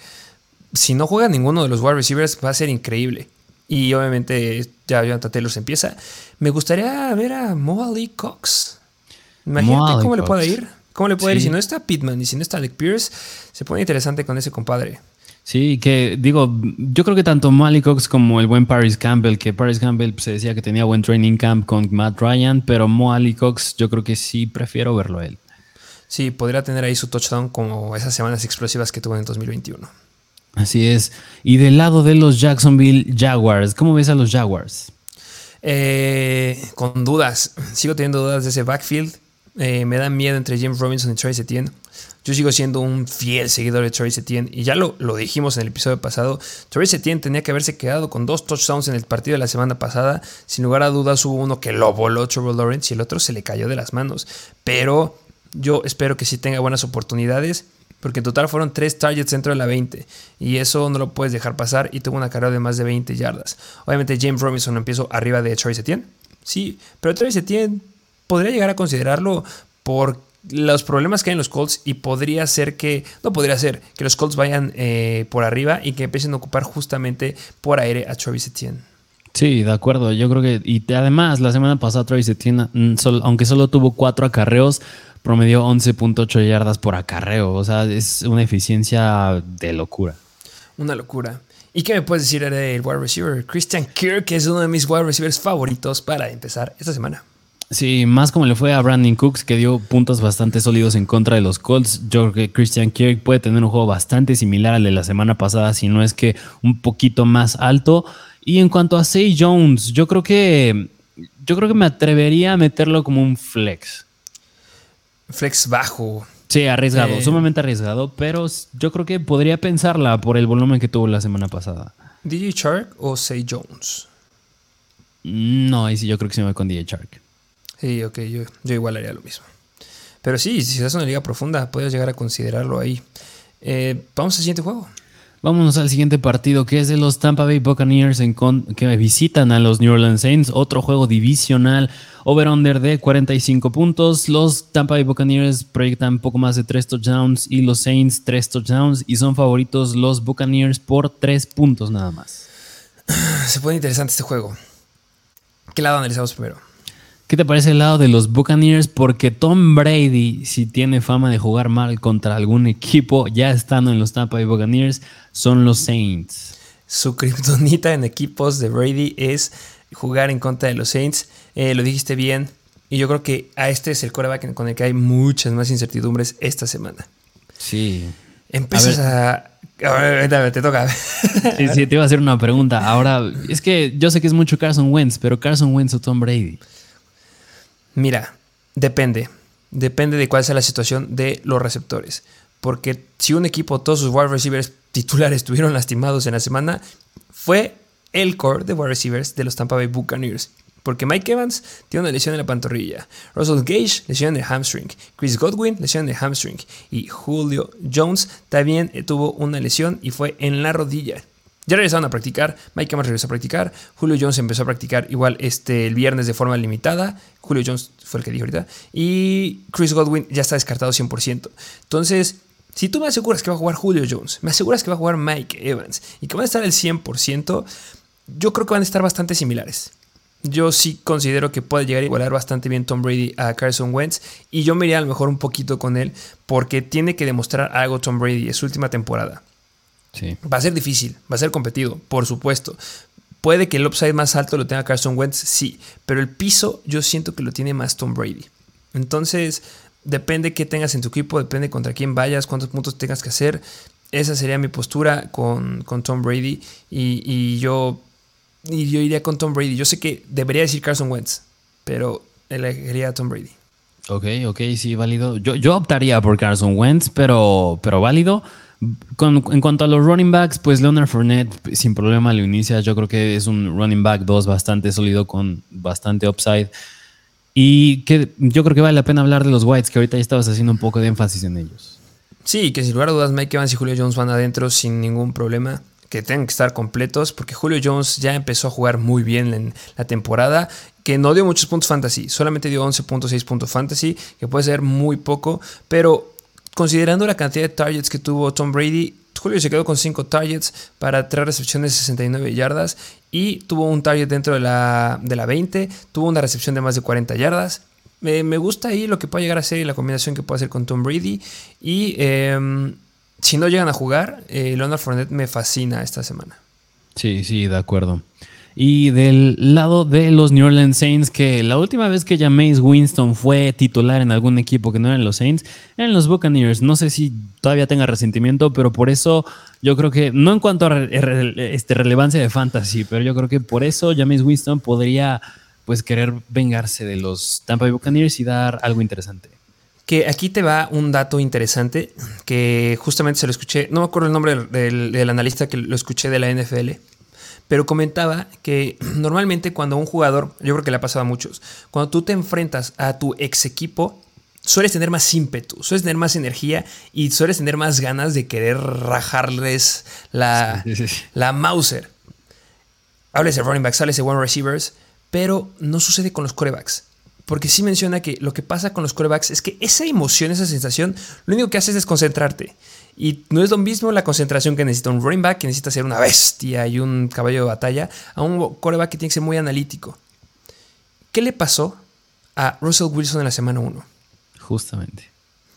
Si no juega ninguno de los wide receivers va a ser increíble. Y obviamente ya Jonathan Taylor se empieza. Me gustaría ver a Mo Ali Cox. Imagínate cómo le puede ir. ¿Cómo le puede ir? Si no está Pittman y si no está Alec Pierce, se pone interesante con ese compadre. Sí, que digo, yo creo que tanto Malik Cox como el buen Paris Campbell, que Paris Campbell pues, se decía que tenía buen training camp con Matt Ryan, pero Mo Ali Cox yo creo que sí prefiero verlo a él. Sí, podría tener ahí su touchdown como esas semanas explosivas que tuvo en el 2021. Así es. Y del lado de los Jacksonville Jaguars, ¿cómo ves a los Jaguars? Eh, con dudas. Sigo teniendo dudas de ese backfield. Eh, me da miedo entre James Robinson y Travis Etienne. Yo sigo siendo un fiel seguidor de Travis Etienne. Y ya lo, lo dijimos en el episodio pasado. Travis Etienne tenía que haberse quedado con dos touchdowns en el partido de la semana pasada. Sin lugar a dudas hubo uno que lo voló Trevor Lawrence y el otro se le cayó de las manos. Pero yo espero que sí tenga buenas oportunidades. Porque en total fueron tres targets dentro de la 20. Y eso no lo puedes dejar pasar. Y tuvo una carrera de más de 20 yardas. Obviamente James Robinson empiezo arriba de Travis Etienne. Sí, pero Travis Etienne podría llegar a considerarlo por los problemas que hay en los Colts. Y podría ser que, no podría ser, que los Colts vayan eh, por arriba y que empiecen a ocupar justamente por aire a Travis Etienne. Sí, de acuerdo. Yo creo que. Y además, la semana pasada Travis Etienne, mm, aunque solo tuvo cuatro acarreos, promedió 11.8 yardas por acarreo. O sea, es una eficiencia de locura. Una locura. ¿Y qué me puedes decir del wide receiver? Christian Kirk que es uno de mis wide receivers favoritos para empezar esta semana. Sí, más como le fue a Brandon Cooks, que dio puntos bastante sólidos en contra de los Colts. Yo creo que Christian Kirk puede tener un juego bastante similar al de la semana pasada, si no es que un poquito más alto. Y en cuanto a Say Jones, yo creo que. Yo creo que me atrevería a meterlo como un flex. Flex bajo. Sí, arriesgado, Eh, sumamente arriesgado, pero yo creo que podría pensarla por el volumen que tuvo la semana pasada. DJ Shark o Say Jones. No, ahí sí yo creo que se me voy con DJ Shark. Sí, ok, yo, yo igual haría lo mismo. Pero sí, si es una liga profunda, puedes llegar a considerarlo ahí. Eh, vamos al siguiente juego. Vámonos al siguiente partido, que es de los Tampa Bay Buccaneers en con- que visitan a los New Orleans Saints. Otro juego divisional, over-under de 45 puntos. Los Tampa Bay Buccaneers proyectan poco más de 3 touchdowns y los Saints 3 touchdowns. Y son favoritos los Buccaneers por 3 puntos nada más. Se pone interesante este juego. ¿Qué lado analizamos primero? ¿Qué te parece el lado de los Buccaneers? Porque Tom Brady, si tiene fama de jugar mal contra algún equipo, ya estando en los Tampa Bay Buccaneers, son los Saints. Su kriptonita en equipos de Brady es jugar en contra de los Saints. Eh, lo dijiste bien. Y yo creo que a este es el coreback con el que hay muchas más incertidumbres esta semana. Sí. Empiezas a. A ver, dame, te toca. Sí, sí, te iba a hacer una pregunta. Ahora, es que yo sé que es mucho Carson Wentz, pero Carson Wentz o Tom Brady. Mira, depende. Depende de cuál sea la situación de los receptores. Porque si un equipo, todos sus wide receivers titulares estuvieron lastimados en la semana, fue el core de wide receivers de los Tampa Bay Buccaneers. Porque Mike Evans tiene una lesión en la pantorrilla. Russell Gage, lesión el hamstring. Chris Godwin, lesión el hamstring. Y Julio Jones también eh, tuvo una lesión y fue en la rodilla. Ya regresaron a practicar, Mike Evans regresó a practicar, Julio Jones empezó a practicar igual este, el viernes de forma limitada, Julio Jones fue el que dijo ahorita, y Chris Godwin ya está descartado 100%. Entonces, si tú me aseguras que va a jugar Julio Jones, me aseguras que va a jugar Mike Evans y que van a estar al 100%, yo creo que van a estar bastante similares. Yo sí considero que puede llegar a igualar bastante bien Tom Brady a Carson Wentz y yo me iría a lo mejor un poquito con él porque tiene que demostrar algo Tom Brady, es su última temporada. Sí. Va a ser difícil, va a ser competido, por supuesto. Puede que el upside más alto lo tenga Carson Wentz, sí, pero el piso yo siento que lo tiene más Tom Brady. Entonces, depende qué tengas en tu equipo, depende contra quién vayas, cuántos puntos tengas que hacer. Esa sería mi postura con, con Tom Brady y, y yo, y yo iría con Tom Brady. Yo sé que debería decir Carson Wentz, pero elegiría a Tom Brady. Ok, ok, sí, válido. Yo, yo optaría por Carson Wentz, pero, pero válido. En cuanto a los running backs, pues Leonard Fournette sin problema lo inicia. Yo creo que es un running back 2 bastante sólido con bastante upside. Y que yo creo que vale la pena hablar de los Whites, que ahorita ya estabas haciendo un poco de énfasis en ellos. Sí, que sin lugar a dudas Mike Evans y Julio Jones van adentro sin ningún problema. Que tengan que estar completos porque Julio Jones ya empezó a jugar muy bien en la temporada. Que no dio muchos puntos fantasy, solamente dio 11.6 puntos fantasy, que puede ser muy poco. Pero considerando la cantidad de targets que tuvo Tom Brady, Julio se quedó con 5 targets para 3 recepciones de 69 yardas y tuvo un target dentro de la, de la 20, tuvo una recepción de más de 40 yardas. Me, gusta ahí lo que puede llegar a ser y la combinación que puede hacer con Tom Brady. Y eh, si no llegan a jugar, eh, Leonard Fournette me fascina esta semana. Sí, sí, de acuerdo. Y del lado de los New Orleans Saints, que la última vez que Jameis Winston fue titular en algún equipo que no eran los Saints, eran los Buccaneers. No sé si todavía tenga resentimiento, pero por eso yo creo que, no en cuanto a este, relevancia de fantasy, pero yo creo que por eso Jameis Winston podría pues querer vengarse de los Tampa Bay Buccaneers y dar algo interesante. Que aquí te va un dato interesante que justamente se lo escuché, no me acuerdo el nombre del analista que lo escuché de la NFL, pero comentaba que normalmente cuando un jugador, yo creo que le ha pasado a muchos, cuando tú te enfrentas a tu ex equipo, sueles tener más ímpetu, sueles tener más energía y sueles tener más ganas de querer rajarles la, Sí, sí, sí. la Mauser. Háblese de running backs, háblese de one receivers, pero no sucede con los corebacks. Porque sí menciona que lo que pasa con los corebacks es que esa emoción, esa sensación, lo único que hace es desconcentrarte. Y no es lo mismo la concentración que necesita un running back, que necesita ser una bestia y un caballo de batalla, a un coreback que tiene que ser muy analítico. ¿Qué le pasó a Russell Wilson en la semana 1? Justamente.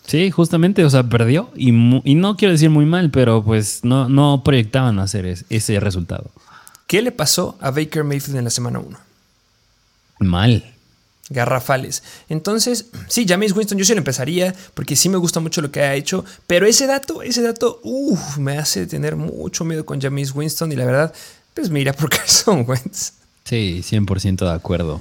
Sí, justamente, o sea, perdió y, no quiero decir muy mal, pero pues no, no proyectaban hacer es- ese resultado. ¿Qué le pasó a Baker Mayfield en la semana 1? Mal. Garrafales. Entonces, sí, James Winston yo sí lo empezaría porque sí me gusta mucho lo que ha hecho, pero ese dato, ese dato, uff, me hace tener mucho miedo con James Winston y la verdad, pues mira por Carson Wentz. Sí, 100% de acuerdo.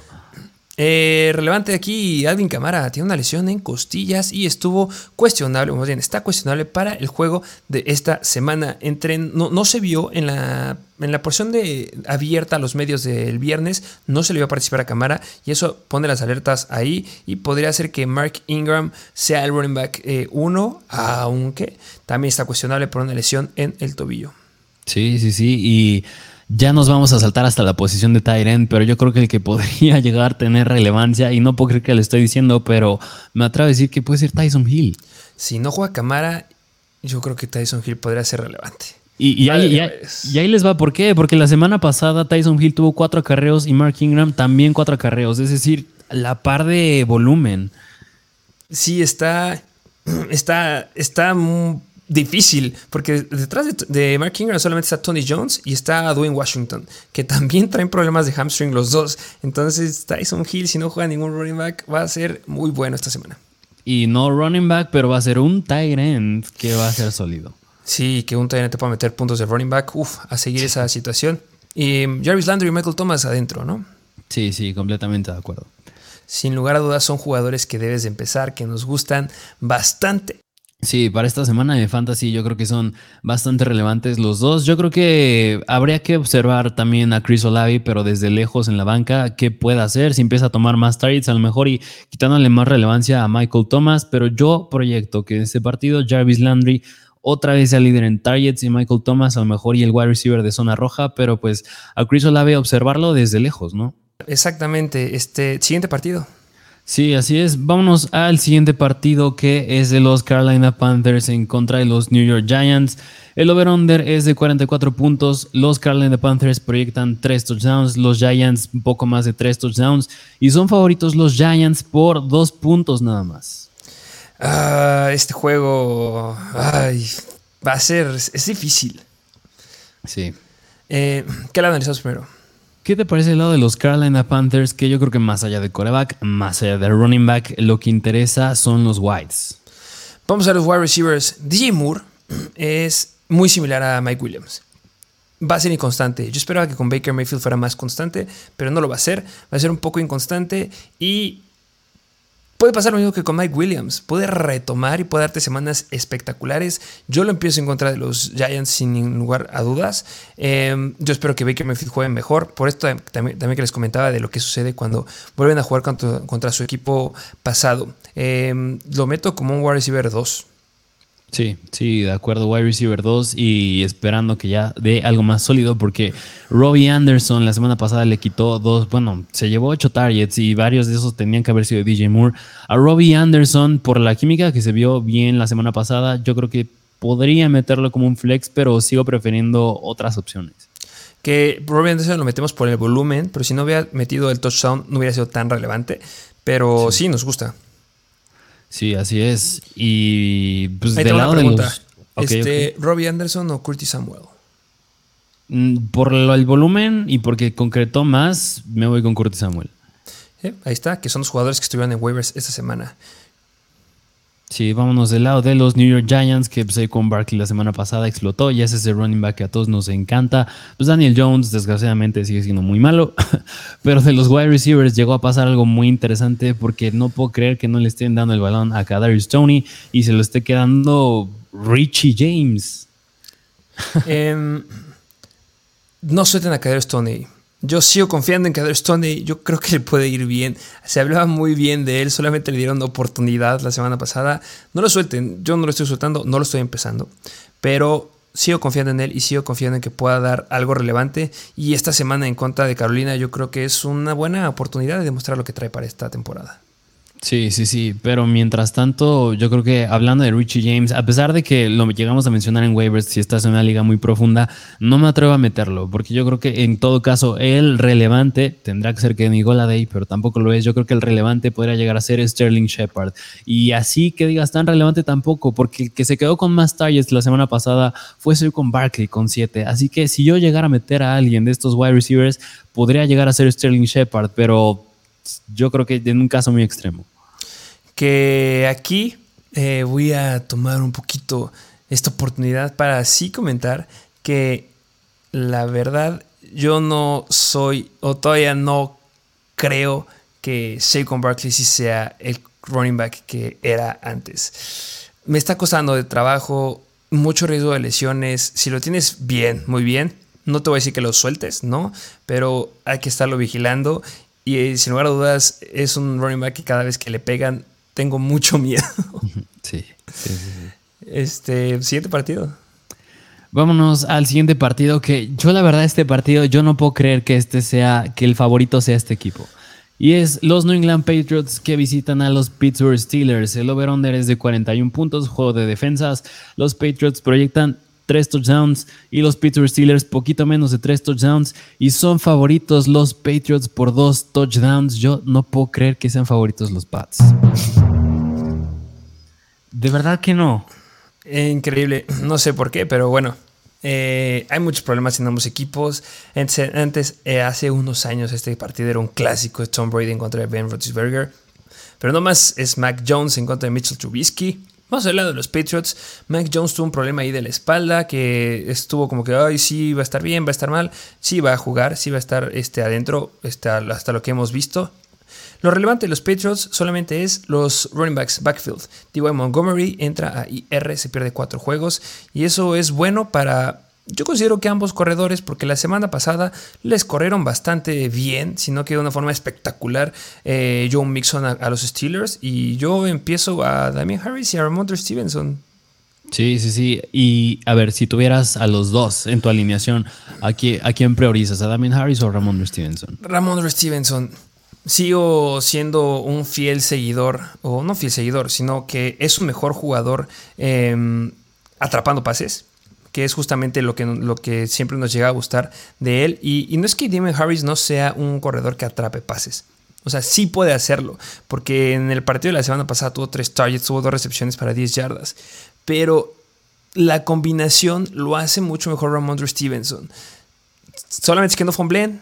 Eh, relevante aquí, Alvin Camara tiene una lesión en costillas y estuvo cuestionable, más bien está cuestionable para el juego de esta semana. Entre, no, no se vio en la, en la porción de abierta a los medios del viernes, no se le iba a participar a Camara y eso pone las alertas ahí y podría hacer que Mark Ingram sea el running back 1, aunque también está cuestionable por una lesión en el tobillo. Sí, sí, sí, y ya nos vamos a saltar hasta la posición de Tyren, pero yo creo que el que podría llegar a tener relevancia, y no puedo creer que le estoy diciendo, pero me atrevo a decir que puede ser Tyson Hill. Si no juega Camara, yo creo que Tyson Hill podría ser relevante. Y, ahí, ahí, les va, ¿por qué? Porque la semana pasada Tyson Hill tuvo cuatro acarreos y Mark Ingram también cuatro acarreos, es decir, la par de volumen. Sí, está, está, está difícil, porque detrás de, Mark Ingram solamente está Tony Jones y está Dwayne Washington, que también traen problemas de hamstring los dos. Entonces Tyson Hill, si no juega ningún running back, va a ser muy bueno esta semana. Y no running back, pero va a ser un tight end que va a ser sólido. Sí, que un tight end te pueda meter puntos de running back, Uf, a seguir esa situación. Y Jarvis Landry y Michael Thomas adentro, ¿no? Sí, sí, completamente de acuerdo. Sin lugar a dudas son jugadores que debes de empezar, que nos gustan bastante. Sí, para esta semana de Fantasy yo creo que son bastante relevantes los dos. Yo creo que habría que observar también a Chris Olavi, pero desde lejos en la banca, qué puede hacer, si empieza a tomar más targets a lo mejor y quitándole más relevancia a Michael Thomas, pero yo proyecto que en este partido Jarvis Landry otra vez sea líder en targets y Michael Thomas a lo mejor y el wide receiver de zona roja, pero pues a Chris Olave observarlo desde lejos, ¿no? Exactamente, este siguiente partido. Sí, así es. Vámonos al siguiente partido que es de los Carolina Panthers en contra de los New York Giants. El over-under es de 44 puntos. Los Carolina Panthers proyectan 3 touchdowns. Los Giants un poco más de 3 touchdowns. Y son favoritos los Giants por 2 puntos nada más. Ah, este juego va a ser... Es difícil. Sí. Eh, ¿Qué le analizamos primero? ¿Qué te parece el lado de los Carolina Panthers? Que yo creo que más allá de coreback, más allá de running back, lo que interesa son los wides. Vamos a los wide receivers. DJ Moore es muy similar a Mike Williams. Va a ser inconstante. Yo esperaba que con Baker Mayfield fuera más constante, pero no lo va a ser. Va a ser un poco inconstante y Puede pasar lo mismo que con Mike Williams. Puede retomar y puede darte semanas espectaculares. Yo lo empiezo en contra de los Giants sin lugar a dudas. Em, yo espero que Baker Mayfield juegue mejor. Por esto también, que les comentaba de lo que sucede cuando vuelven a jugar contra, su equipo pasado. Em, lo meto como un wide receiver 2. Sí, sí, de acuerdo, wide receiver 2 y esperando que ya dé algo más sólido porque Robbie Anderson la semana pasada le quitó dos, bueno, se llevó ocho targets y varios de esos tenían que haber sido DJ Moore. A Robbie Anderson, por la química que se vio bien la semana pasada, yo creo que podría meterlo como un flex, pero sigo prefiriendo otras opciones. Que Robbie Anderson lo metemos por el volumen, pero si no hubiera metido el touchdown no hubiera sido tan relevante, pero sí nos gusta. Sí, así es. Y pues del lado de los... este, ¿Robbie Anderson o Curtis Samuel? Mm, por el volumen y porque concretó más, me voy con Curtis Samuel. ahí está, que son los jugadores que estuvieron en waivers esta semana. Sí, vámonos del lado de los New York Giants, que pues, con Barkley la semana pasada explotó y es ese running back que a todos nos encanta. Pues Daniel Jones, desgraciadamente, sigue siendo muy malo. Pero de los wide receivers llegó a pasar algo muy interesante porque no puedo creer que no le estén dando el balón a Kadarius Tony y se lo esté quedando Richie James. Em, no suelten a Kadarius Tony. Yo sigo confiando en que Stoney, yo creo que le puede ir bien. Se hablaba muy bien de él, solamente le dieron oportunidad la semana pasada. No lo suelten, yo no lo estoy soltando, no lo estoy empezando. Pero sigo confiando en él y sigo confiando en que pueda dar algo relevante. Y esta semana en contra de Carolina yo creo que es una buena oportunidad de demostrar lo que trae para esta temporada. Sí, sí, sí, pero mientras tanto, yo creo que hablando de Richie James, a pesar de que lo llegamos a mencionar en waivers, si estás en una liga muy profunda, no me atrevo a meterlo, porque yo creo que en todo caso el relevante tendrá que ser Kenny Goladay, pero tampoco lo es. Yo creo que el relevante podría llegar a ser Sterling Shepard. Y así que digas tan relevante tampoco, porque el que se quedó con más targets la semana pasada fue con Barkley con 7. Así que si yo llegara a meter a alguien de estos wide receivers, podría llegar a ser Sterling Shepard, pero yo creo que en un caso muy extremo que aquí eh, voy a tomar un poquito esta oportunidad para así comentar que la verdad yo no soy o todavía no creo que Saquon Barkley sí sea el running back que era antes. Me está costando de trabajo, mucho riesgo de lesiones. Si lo tienes bien, muy bien. No te voy a decir que lo sueltes, ¿no? Pero hay que estarlo vigilando. Y eh, sin lugar a dudas, es un running back que cada vez que le pegan, tengo mucho miedo. Sí, sí, sí. Este, siguiente partido. Vámonos al siguiente partido que yo la verdad este partido yo no puedo creer que este sea que el favorito sea este equipo. Y es los New England Patriots que visitan a los Pittsburgh Steelers. El over-under es de 41 puntos, juego de defensas. Los Patriots proyectan 3 touchdowns y los Pittsburgh Steelers poquito menos de 3 touchdowns y son favoritos los Patriots por 2 touchdowns. Yo no puedo creer que sean favoritos los Pats. De verdad que no. Increíble, no sé por qué, pero bueno. Eh, hay muchos problemas en ambos equipos. Antes, eh, hace unos años, este partido era un clásico de Tom Brady en contra de Ben Roethlisberger. Pero no más es Mac Jones en contra de Mitchell Trubisky. Vamos al lado de los Patriots. Mac Jones tuvo un problema ahí de la espalda que estuvo como que, ay, sí, va a estar bien, va a estar mal. Sí, va a jugar, sí va a estar este, adentro, este, hasta lo que hemos visto. Lo relevante de los Patriots solamente es los running backs backfield. T.Y. Montgomery entra a IR, se pierde cuatro juegos y eso es bueno para yo considero que ambos corredores, porque la semana pasada les corrieron bastante bien, sino que de una forma espectacular, eh, Joe Mixon a, los Steelers. Y yo empiezo a Damien Harris y a Ramondre Stevenson. Sí, sí, sí. Y a ver, si tuvieras a los dos en tu alineación, ¿a, a quién priorizas? ¿A Damien Harris o Ramondre Stevenson? Ramondre Stevenson sigo siendo un fiel seguidor, o no fiel seguidor, sino que es un mejor jugador em, atrapando pases, que es justamente lo que, lo que siempre nos llega a gustar de él. Y, no es que Damon Harris no sea un corredor que atrape pases. O sea, sí puede hacerlo, porque en el partido de la semana pasada tuvo tres targets, tuvo dos recepciones para 10 yardas. Pero la combinación lo hace mucho mejor Ramondre Stevenson. Solamente es que no fumblen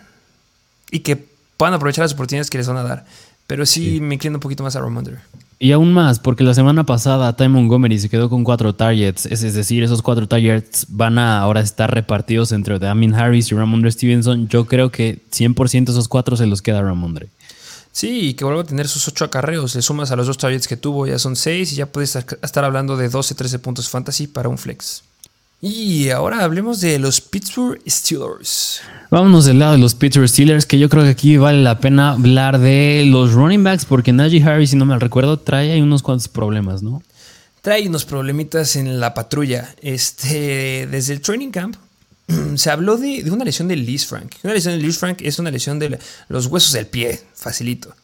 y que puedan aprovechar las oportunidades que les van a dar. Pero sí, me inclino un poquito más a Ramondre. Y aún más, porque la semana pasada Ty Montgomery se quedó con cuatro targets. Es, decir, esos cuatro targets van a ahora estar repartidos entre Damien Harris y Ramondre Stevenson. Yo creo que 100% esos cuatro se los queda a Ramondre. Sí, y que vuelva a tener sus ocho acarreos. Le sumas a los dos targets que tuvo, ya son seis y ya puedes estar hablando de 12, 13 puntos fantasy para un flex. Y ahora hablemos de los Pittsburgh Steelers. Vámonos del lado de los Pittsburgh Steelers, que yo creo que aquí vale la pena hablar de los running backs, porque Najee Harris, si no me recuerdo, trae ahí unos cuantos problemas, ¿no? Trae unos problemitas en la patrulla. Este, desde el training camp se habló de, de una lesión de Liz Frank. Una lesión de Liz Frank es una lesión de los huesos del pie, facilito.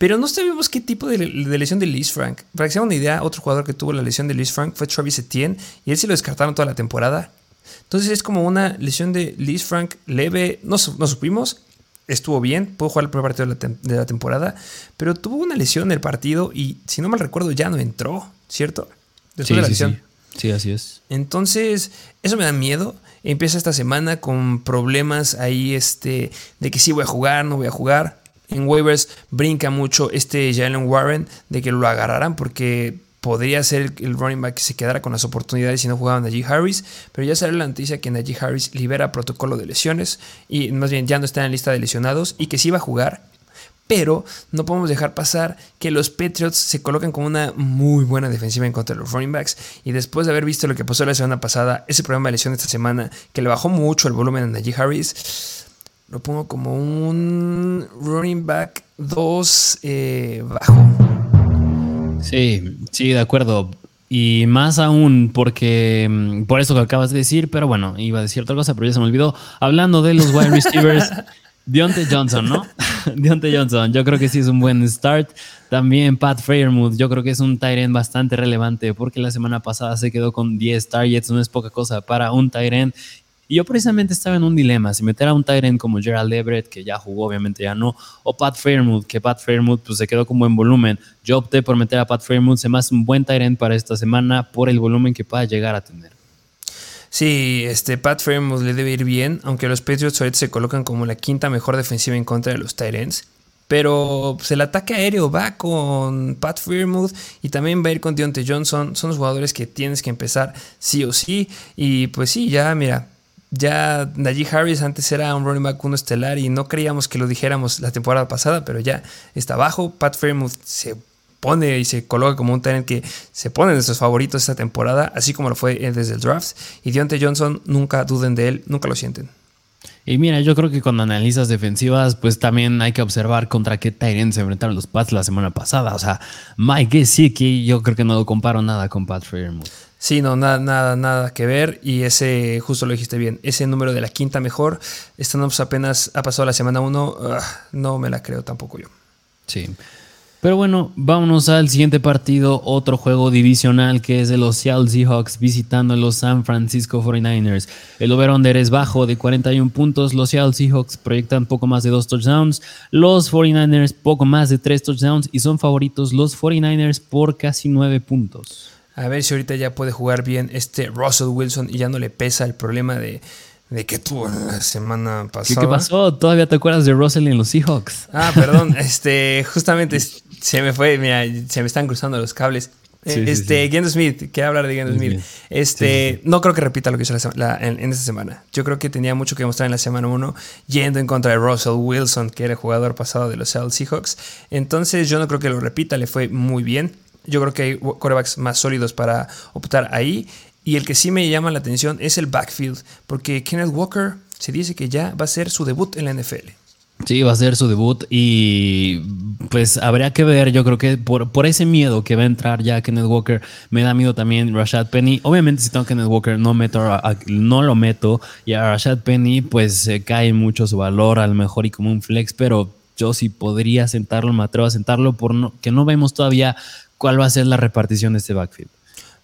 Pero no sabemos qué tipo de, lesión de Liz Frank. Para que se una idea, otro jugador que tuvo la lesión de Liz Frank fue Travis Etienne y él sí lo descartaron toda la temporada. Entonces es como una lesión de Liz Frank leve. No, no supimos. Estuvo bien, pudo jugar el primer partido de la, temporada, pero tuvo una lesión en el partido y, si no mal recuerdo, ya no entró, ¿cierto? Después sí, de la lesión. sí, así es. Entonces, eso me da miedo. Empieza esta semana con problemas ahí este, de que sí voy a jugar, no voy a jugar en waivers brinca mucho este Jalen Warren de que lo agarraran porque podría ser el running back que se quedara con las oportunidades si no jugaban Najee Harris, pero ya salió la noticia que Najee Harris libera protocolo de lesiones y más bien ya no está en la lista de lesionados y que sí va a jugar, pero no podemos dejar pasar que los Patriots se colocan como una muy buena defensiva en contra de los running backs y después de haber visto lo que pasó la semana pasada, ese problema de lesión esta semana que le bajó mucho el volumen a Najee Harris, lo pongo como un running back 2 eh, bajo. Sí, sí, de acuerdo. Y más aún porque, mm, por eso que acabas de decir, pero bueno, iba a decir otra cosa, pero ya se me olvidó. Hablando de los wide receivers, Deontay Johnson, ¿no? Deontay Johnson, yo creo que sí es un buen start. También Pat Fairmouth, yo creo que es un tight bastante relevante porque la semana pasada se quedó con 10 targets, no es poca cosa para un tight y yo precisamente estaba en un dilema, si meter a un Tyrant como Gerald Everett, que ya jugó, obviamente ya no, o Pat Fairmouth, que Pat Fairmouth pues, se quedó con buen volumen. Yo opté por meter a Pat Fairmouth, se hace un buen Tyrant para esta semana por el volumen que pueda llegar a tener. Sí, este Pat Fairmouth le debe ir bien, aunque los Patriots ahorita se colocan como la quinta mejor defensiva en contra de los Tyrants. Pero pues, el ataque aéreo va con Pat Fairmouth y también va a ir con Deontay Johnson. Son los jugadores que tienes que empezar sí o sí. Y pues sí, ya mira, Ya Najee Harris antes era un running back uno estelar y no creíamos que lo dijéramos la temporada pasada, pero ya está abajo. Pat Fairmouth se pone y se coloca como un talent que se pone de sus favoritos esta temporada, así como lo fue desde el draft. Y Deontay Johnson, nunca duden de él, nunca lo sienten. Y mira, yo creo que cuando analizas defensivas, pues también hay que observar contra qué Tyrants se enfrentaron los Pats la semana pasada. O sea, Mike Gesicki, yo creo que no lo comparo nada con Pat Fairmouth. Sí, no, nada, nada, nada que ver. Y ese, justo lo dijiste bien, ese número de la quinta mejor, estamos apenas ha pasado la semana uno, no me la creo tampoco yo. Sí. Pero bueno, vámonos al siguiente partido, otro juego divisional que es de los Seattle Seahawks visitando a los San Francisco 49ers. El over-under es bajo de 41 puntos, los Seattle Seahawks proyectan poco más de dos touchdowns, los 49ers poco más de tres touchdowns y son favoritos los 49ers por casi 9 puntos. A ver si ahorita ya puede jugar bien este Russell Wilson y ya no le pesa el problema de de que tuvo la semana pasada. ¿Qué, pasó? ¿Todavía te acuerdas de Russell en los Seahawks? Ah, perdón, este, justamente se me fue, mira, se me están cruzando los cables. este, sí, Smith, quiero hablar de Gendo Smith. Este, no creo que repita lo que hizo en, esta semana. Yo creo que tenía mucho que mostrar en la semana 1, yendo en contra de Russell Wilson, que era el jugador pasado de los Seattle Seahawks. Entonces, yo no creo que lo repita, le fue muy bien. Yo creo que hay quarterbacks más sólidos para optar ahí. Y el que sí me llama la atención es el backfield, porque Kenneth Walker se dice que ya va a ser su debut en la NFL. Sí, va a ser su debut y pues habría que ver, yo creo que por, por, ese miedo que va a entrar ya Kenneth Walker, me da miedo también Rashad Penny. Obviamente si tengo Kenneth Walker no, meto no lo meto y a Rashad Penny pues se cae mucho su valor a lo mejor y como un flex, pero yo sí podría sentarlo, me atrevo a sentarlo por no, que no vemos todavía cuál va a ser la repartición de este backfield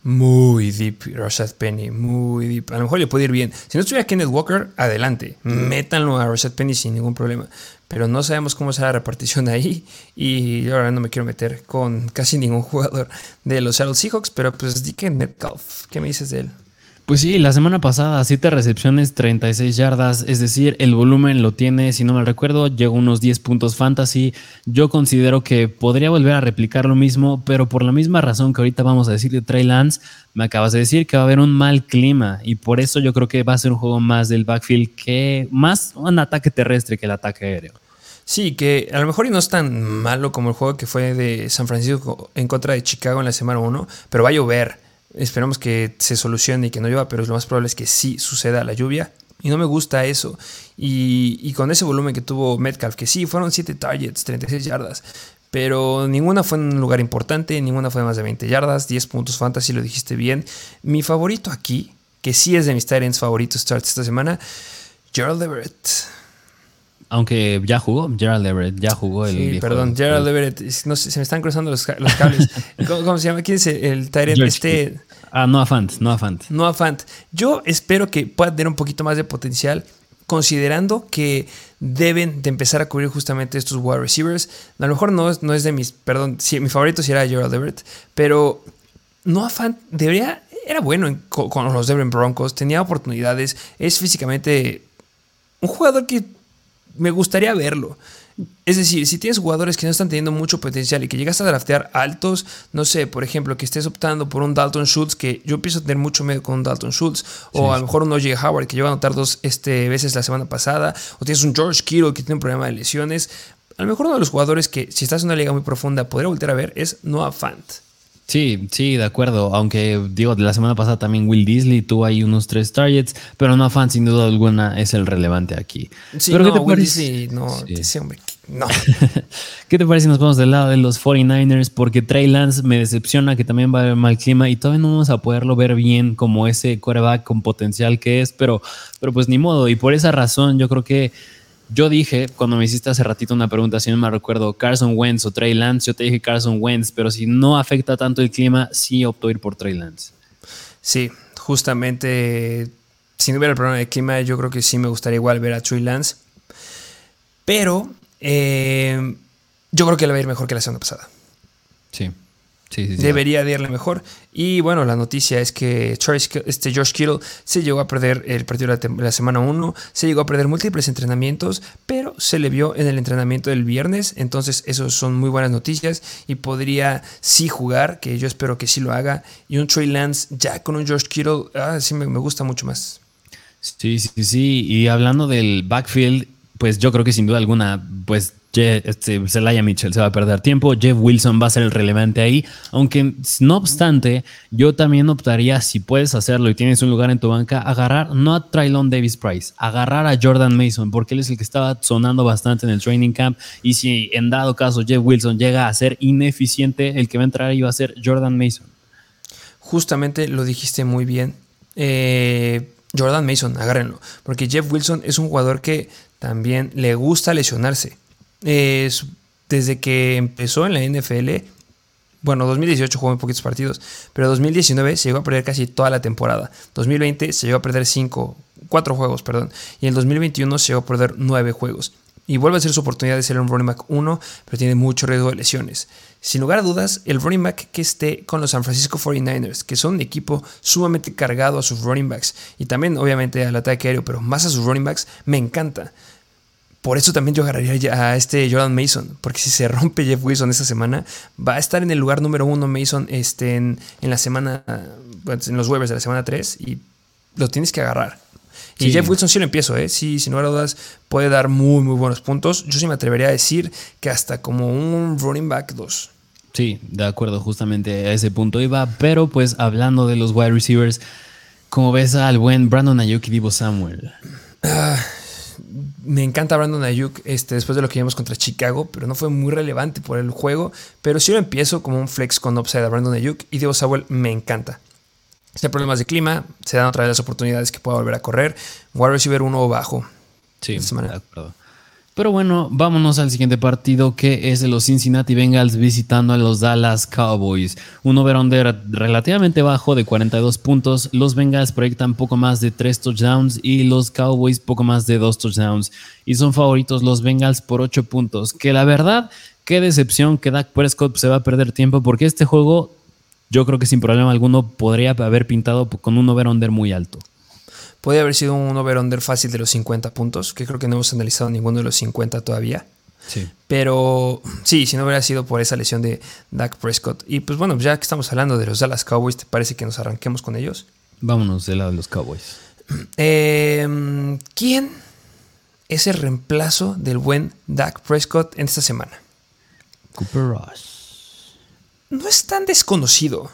muy deep Rashad Penny, muy deep. A lo mejor le puede ir bien. Si no estuviera Kenneth Walker, adelante, métanlo a Rashad Penny sin ningún problema. Pero no sabemos cómo será la repartición ahí. Y yo ahora no me quiero meter con casi ningún jugador de los Seattle Seahawks. Pero pues di que Metcalf, ¿qué me dices de él? Pues sí, la semana pasada, 7 recepciones, 36 yardas, es decir, el volumen lo tiene, si no me recuerdo, llegó unos 10 puntos fantasy. Yo considero que podría volver a replicar lo mismo, pero por la misma razón que ahorita vamos a decir de Trey Lance, me acabas de decir que va a haber un mal clima y por eso yo creo que va a ser un juego más del backfield que más un ataque terrestre que el ataque aéreo. Sí, que a lo mejor no es tan malo como el juego que fue de San Francisco en contra de Chicago en la semana 1, pero va a llover. Esperamos que se solucione y que no llueva, pero lo más probable es que sí suceda la lluvia. Y no me gusta eso. Y, con ese volumen que tuvo Metcalf, que sí, fueron 7 targets, 36 yardas. Pero ninguna fue en un lugar importante, ninguna fue de más de 20 yardas, 10 puntos fantasy, lo dijiste bien. Mi favorito aquí, que sí es de mis Tyrants favoritos starts esta semana, Gerald Everett. Aunque ya jugó, Gerald Everett, ya jugó el. Sí, perdón, Gerald Everett. No sé, se me están cruzando los, cables. ¿Cómo, se llama? ¿Quién es el, Tyrant? Este. Ah, Noah Fant, Noah Fant. Noah Fant. Yo espero que pueda tener un poquito más de potencial, considerando que deben de empezar a cubrir justamente estos wide receivers. A lo mejor no es, no es de mis. Perdón, mi favorito sí era Gerald Everett, pero Noah Fant debería. Era bueno con, con los Denver Broncos, tenía oportunidades, es físicamente un jugador que me gustaría verlo. Es decir, si tienes jugadores que no están teniendo mucho potencial y que llegas a draftear altos, no sé, por ejemplo, que estés optando por un Dalton Schultz, que yo empiezo a tener mucho miedo con un Dalton Schultz, o a lo mejor un O.J. Howard que lleva a anotar dos este, veces la semana pasada, o tienes un George Kittle que tiene un problema de lesiones. A lo mejor uno de los jugadores que, si estás en una liga muy profunda, podría volver a ver es Noah Fant. Sí, sí, de acuerdo. Aunque digo, de la semana pasada también Will Disley tuvo ahí unos tres targets, pero no fan sin duda alguna es el relevante aquí. Sí, pero no, ¿qué te Will Disley, no, hombre, no. ¿Qué te parece si nos vamos del lado de los 49ers? Porque Trey Lance me decepciona que también va a haber mal clima y todavía no vamos a poderlo ver bien como ese quarterback con potencial que es, pero, pero pues ni modo. Y por esa razón yo creo que yo dije, cuando me hiciste hace ratito una pregunta, si no me recuerdo, Carson Wentz o Trey Lance, yo te dije Carson Wentz, pero si no afecta tanto el clima, sí opto ir por Trey Lance. Sí, justamente, si no hubiera el problema de clima, yo creo que sí me gustaría igual ver a Trey Lance. Pero eh, yo creo que le va a ir mejor que la semana pasada. Sí. Debería de irle mejor. Y bueno, la noticia es que este George Kittle se llegó a perder el partido de la, semana 1, se llegó a perder múltiples entrenamientos, pero se le vio en el entrenamiento del viernes. Entonces, eso son muy buenas noticias y podría sí jugar, que yo espero que sí lo haga. Y un Trey Lance ya con un George Kittle, ah, sí me gusta mucho más. Sí, sí, sí. Y hablando del backfield, pues yo creo que sin duda alguna, pues este, Zelaya Mitchell se va a perder tiempo, Jeff Wilson va a ser el relevante ahí, aunque no obstante, yo también optaría, si puedes hacerlo y tienes un lugar en tu banca, agarrar no a Trylon Davis Price, agarrar a Jordan Mason, porque él es el que estaba sonando bastante en el training camp, y si en dado caso Jeff Wilson llega a ser ineficiente, el que va a entrar ahí va a ser Jordan Mason. Justamente lo dijiste muy bien. Eh, Jordan Mason, agárrenlo, porque Jeff Wilson es un jugador que también le gusta lesionarse desde que empezó en la NFL, bueno, 2018 jugó en poquitos partidos, pero 2019 se llegó a perder casi toda la temporada. 2020 se llegó a perder 5, 4 juegos, perdón. Y en 2021 se llegó a perder 9 juegos. Y vuelve a ser su oportunidad de ser un running back 1, pero tiene mucho riesgo de lesiones. Sin lugar a dudas, el running back que esté con los San Francisco 49ers, que son un equipo sumamente cargado a sus running backs y también obviamente al ataque aéreo, pero más a sus running backs, me encanta. Por eso también yo agarraría a este Jordan Mason, porque si se rompe Jeff Wilson esta semana, va a estar en el lugar número uno Mason este, en, la semana, en los waivers de la semana 3 y lo tienes que agarrar. Y Jeff Wilson sí lo empiezo, ¿eh? Sí, sin lugar a dudas, puede dar muy, muy buenos puntos. Yo sí me atrevería a decir que hasta como un running back 2. Sí, de acuerdo, justamente a ese punto iba. Pero pues hablando de los wide receivers, como ves al buen Brandon Ayuk y Divo Samuel. Ah, me encanta Brandon Ayuk este, después de lo que vimos contra Chicago, pero no fue muy relevante por el juego. Pero sí lo empiezo como un flex con upside a Brandon Ayuk y Diego Samuel me encanta. Si hay problemas de clima, se dan otra vez las oportunidades que pueda volver a correr. Wide receiver uno bajo. Sí, de acuerdo. Pero bueno, vámonos al siguiente partido que es de los Cincinnati Bengals visitando a los Dallas Cowboys. Un over-under relativamente bajo de 42 puntos. Los Bengals proyectan poco más de 3 touchdowns y los Cowboys poco más de 2 touchdowns. Y son favoritos los Bengals por 8 puntos. Que la verdad, qué decepción que Dak Prescott se va a perder tiempo porque este juego yo creo que sin problema alguno podría haber pintado con un over-under muy alto. Podría haber sido un over-under fácil de los 50 puntos, que creo que no hemos analizado ninguno de los 50 todavía. Sí. Pero sí, si no hubiera sido por esa lesión de Dak Prescott. Y pues bueno, ya que estamos hablando de los Dallas Cowboys, ¿te parece que nos arranquemos con ellos? Vámonos del lado de los Cowboys. Em, ¿Quién es el reemplazo del buen Dak Prescott en esta semana? Cooper Rush. No es tan desconocido.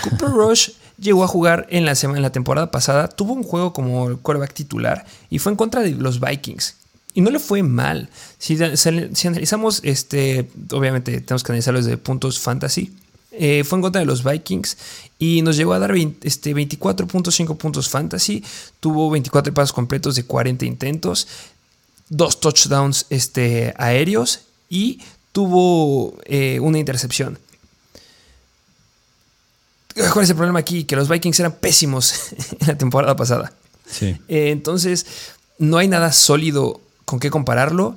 Cooper Rush llegó a jugar en la, semana, en la temporada pasada, tuvo un juego como quarterback titular y fue en contra de los Vikings. Y no le fue mal. Si, analizamos, este, obviamente tenemos que analizarlo desde puntos fantasy. Eh, fue en contra de los Vikings y nos llegó a dar este, 24.5 puntos fantasy. Tuvo 24 pasos completos de 40 intentos, dos touchdowns este, aéreos y tuvo eh, una intercepción. ¿Cuál es el problema aquí? Que los Vikings eran pésimos en la temporada pasada. Sí. Eh, entonces, no hay nada sólido con qué compararlo.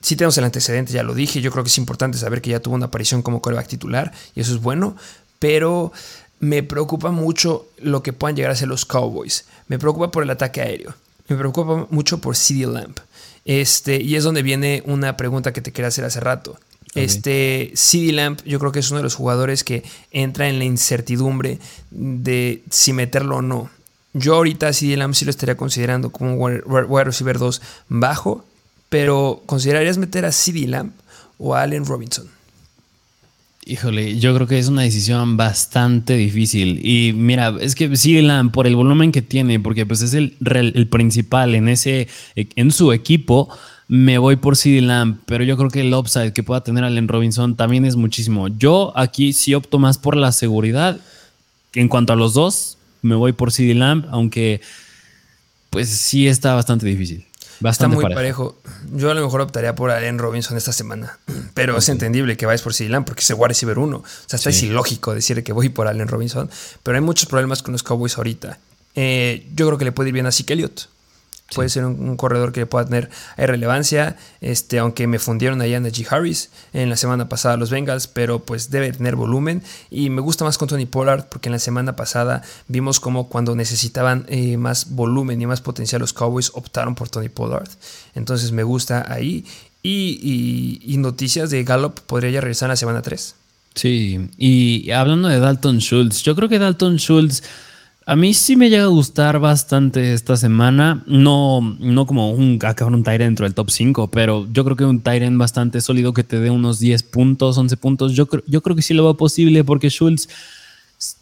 Sí tenemos el antecedente, ya lo dije. Yo creo que es importante saber que ya tuvo una aparición como coreback titular y eso es bueno. Pero me preocupa mucho lo que puedan llegar a ser los Cowboys. Me preocupa por el ataque aéreo. Me preocupa mucho por CD Lamp. Este, y es donde viene una pregunta que te quería hacer hace rato. Este CD Lamp, yo creo que es uno de los jugadores que entra en la incertidumbre de si meterlo o no. Yo ahorita CD Lamp sí lo estaría considerando como un wide receiver 2 bajo, pero ¿considerarías meter a CD Lamp o a Allen Robinson? Híjole, yo creo que es una decisión bastante difícil. Y mira, es que CD Lamp, por el volumen que tiene, porque pues es el, el principal en, ese, en su equipo, me voy por CD Lamb, pero yo creo que el upside que pueda tener Allen Robinson también es muchísimo. Yo aquí sí opto más por la seguridad. En cuanto a los dos, me voy por CD Lamb, aunque pues sí está bastante difícil. Bastante está muy parejo. Yo a lo mejor optaría por Allen Robinson esta semana, pero es entendible que vayas por Lamb porque el wide receiver uno. O sea, está es ilógico decir que voy por Allen Robinson, pero hay muchos problemas con los Cowboys ahorita. Eh, yo creo que le puede ir bien a Zeke Elliott. Puede ser un, corredor que pueda tener relevancia, este, aunque me fundieron allá en Najee Harris en la semana pasada los Bengals, pero pues debe tener volumen. Y me gusta más con Tony Pollard porque en la semana pasada vimos como cuando necesitaban eh, más volumen y más potencial los Cowboys optaron por Tony Pollard, entonces me gusta ahí. Y, y noticias de Gallup podría ya regresar en la semana 3. Sí, y hablando de Dalton Schultz, yo creo que Dalton Schultz A mí sí me llega a gustar bastante esta semana. No, no como un acabar un Tyrant dentro del top 5, pero yo creo que un Tyrant bastante sólido que te dé unos 10 puntos, 11 puntos. Yo, creo- yo creo que sí lo va posible porque Schultz,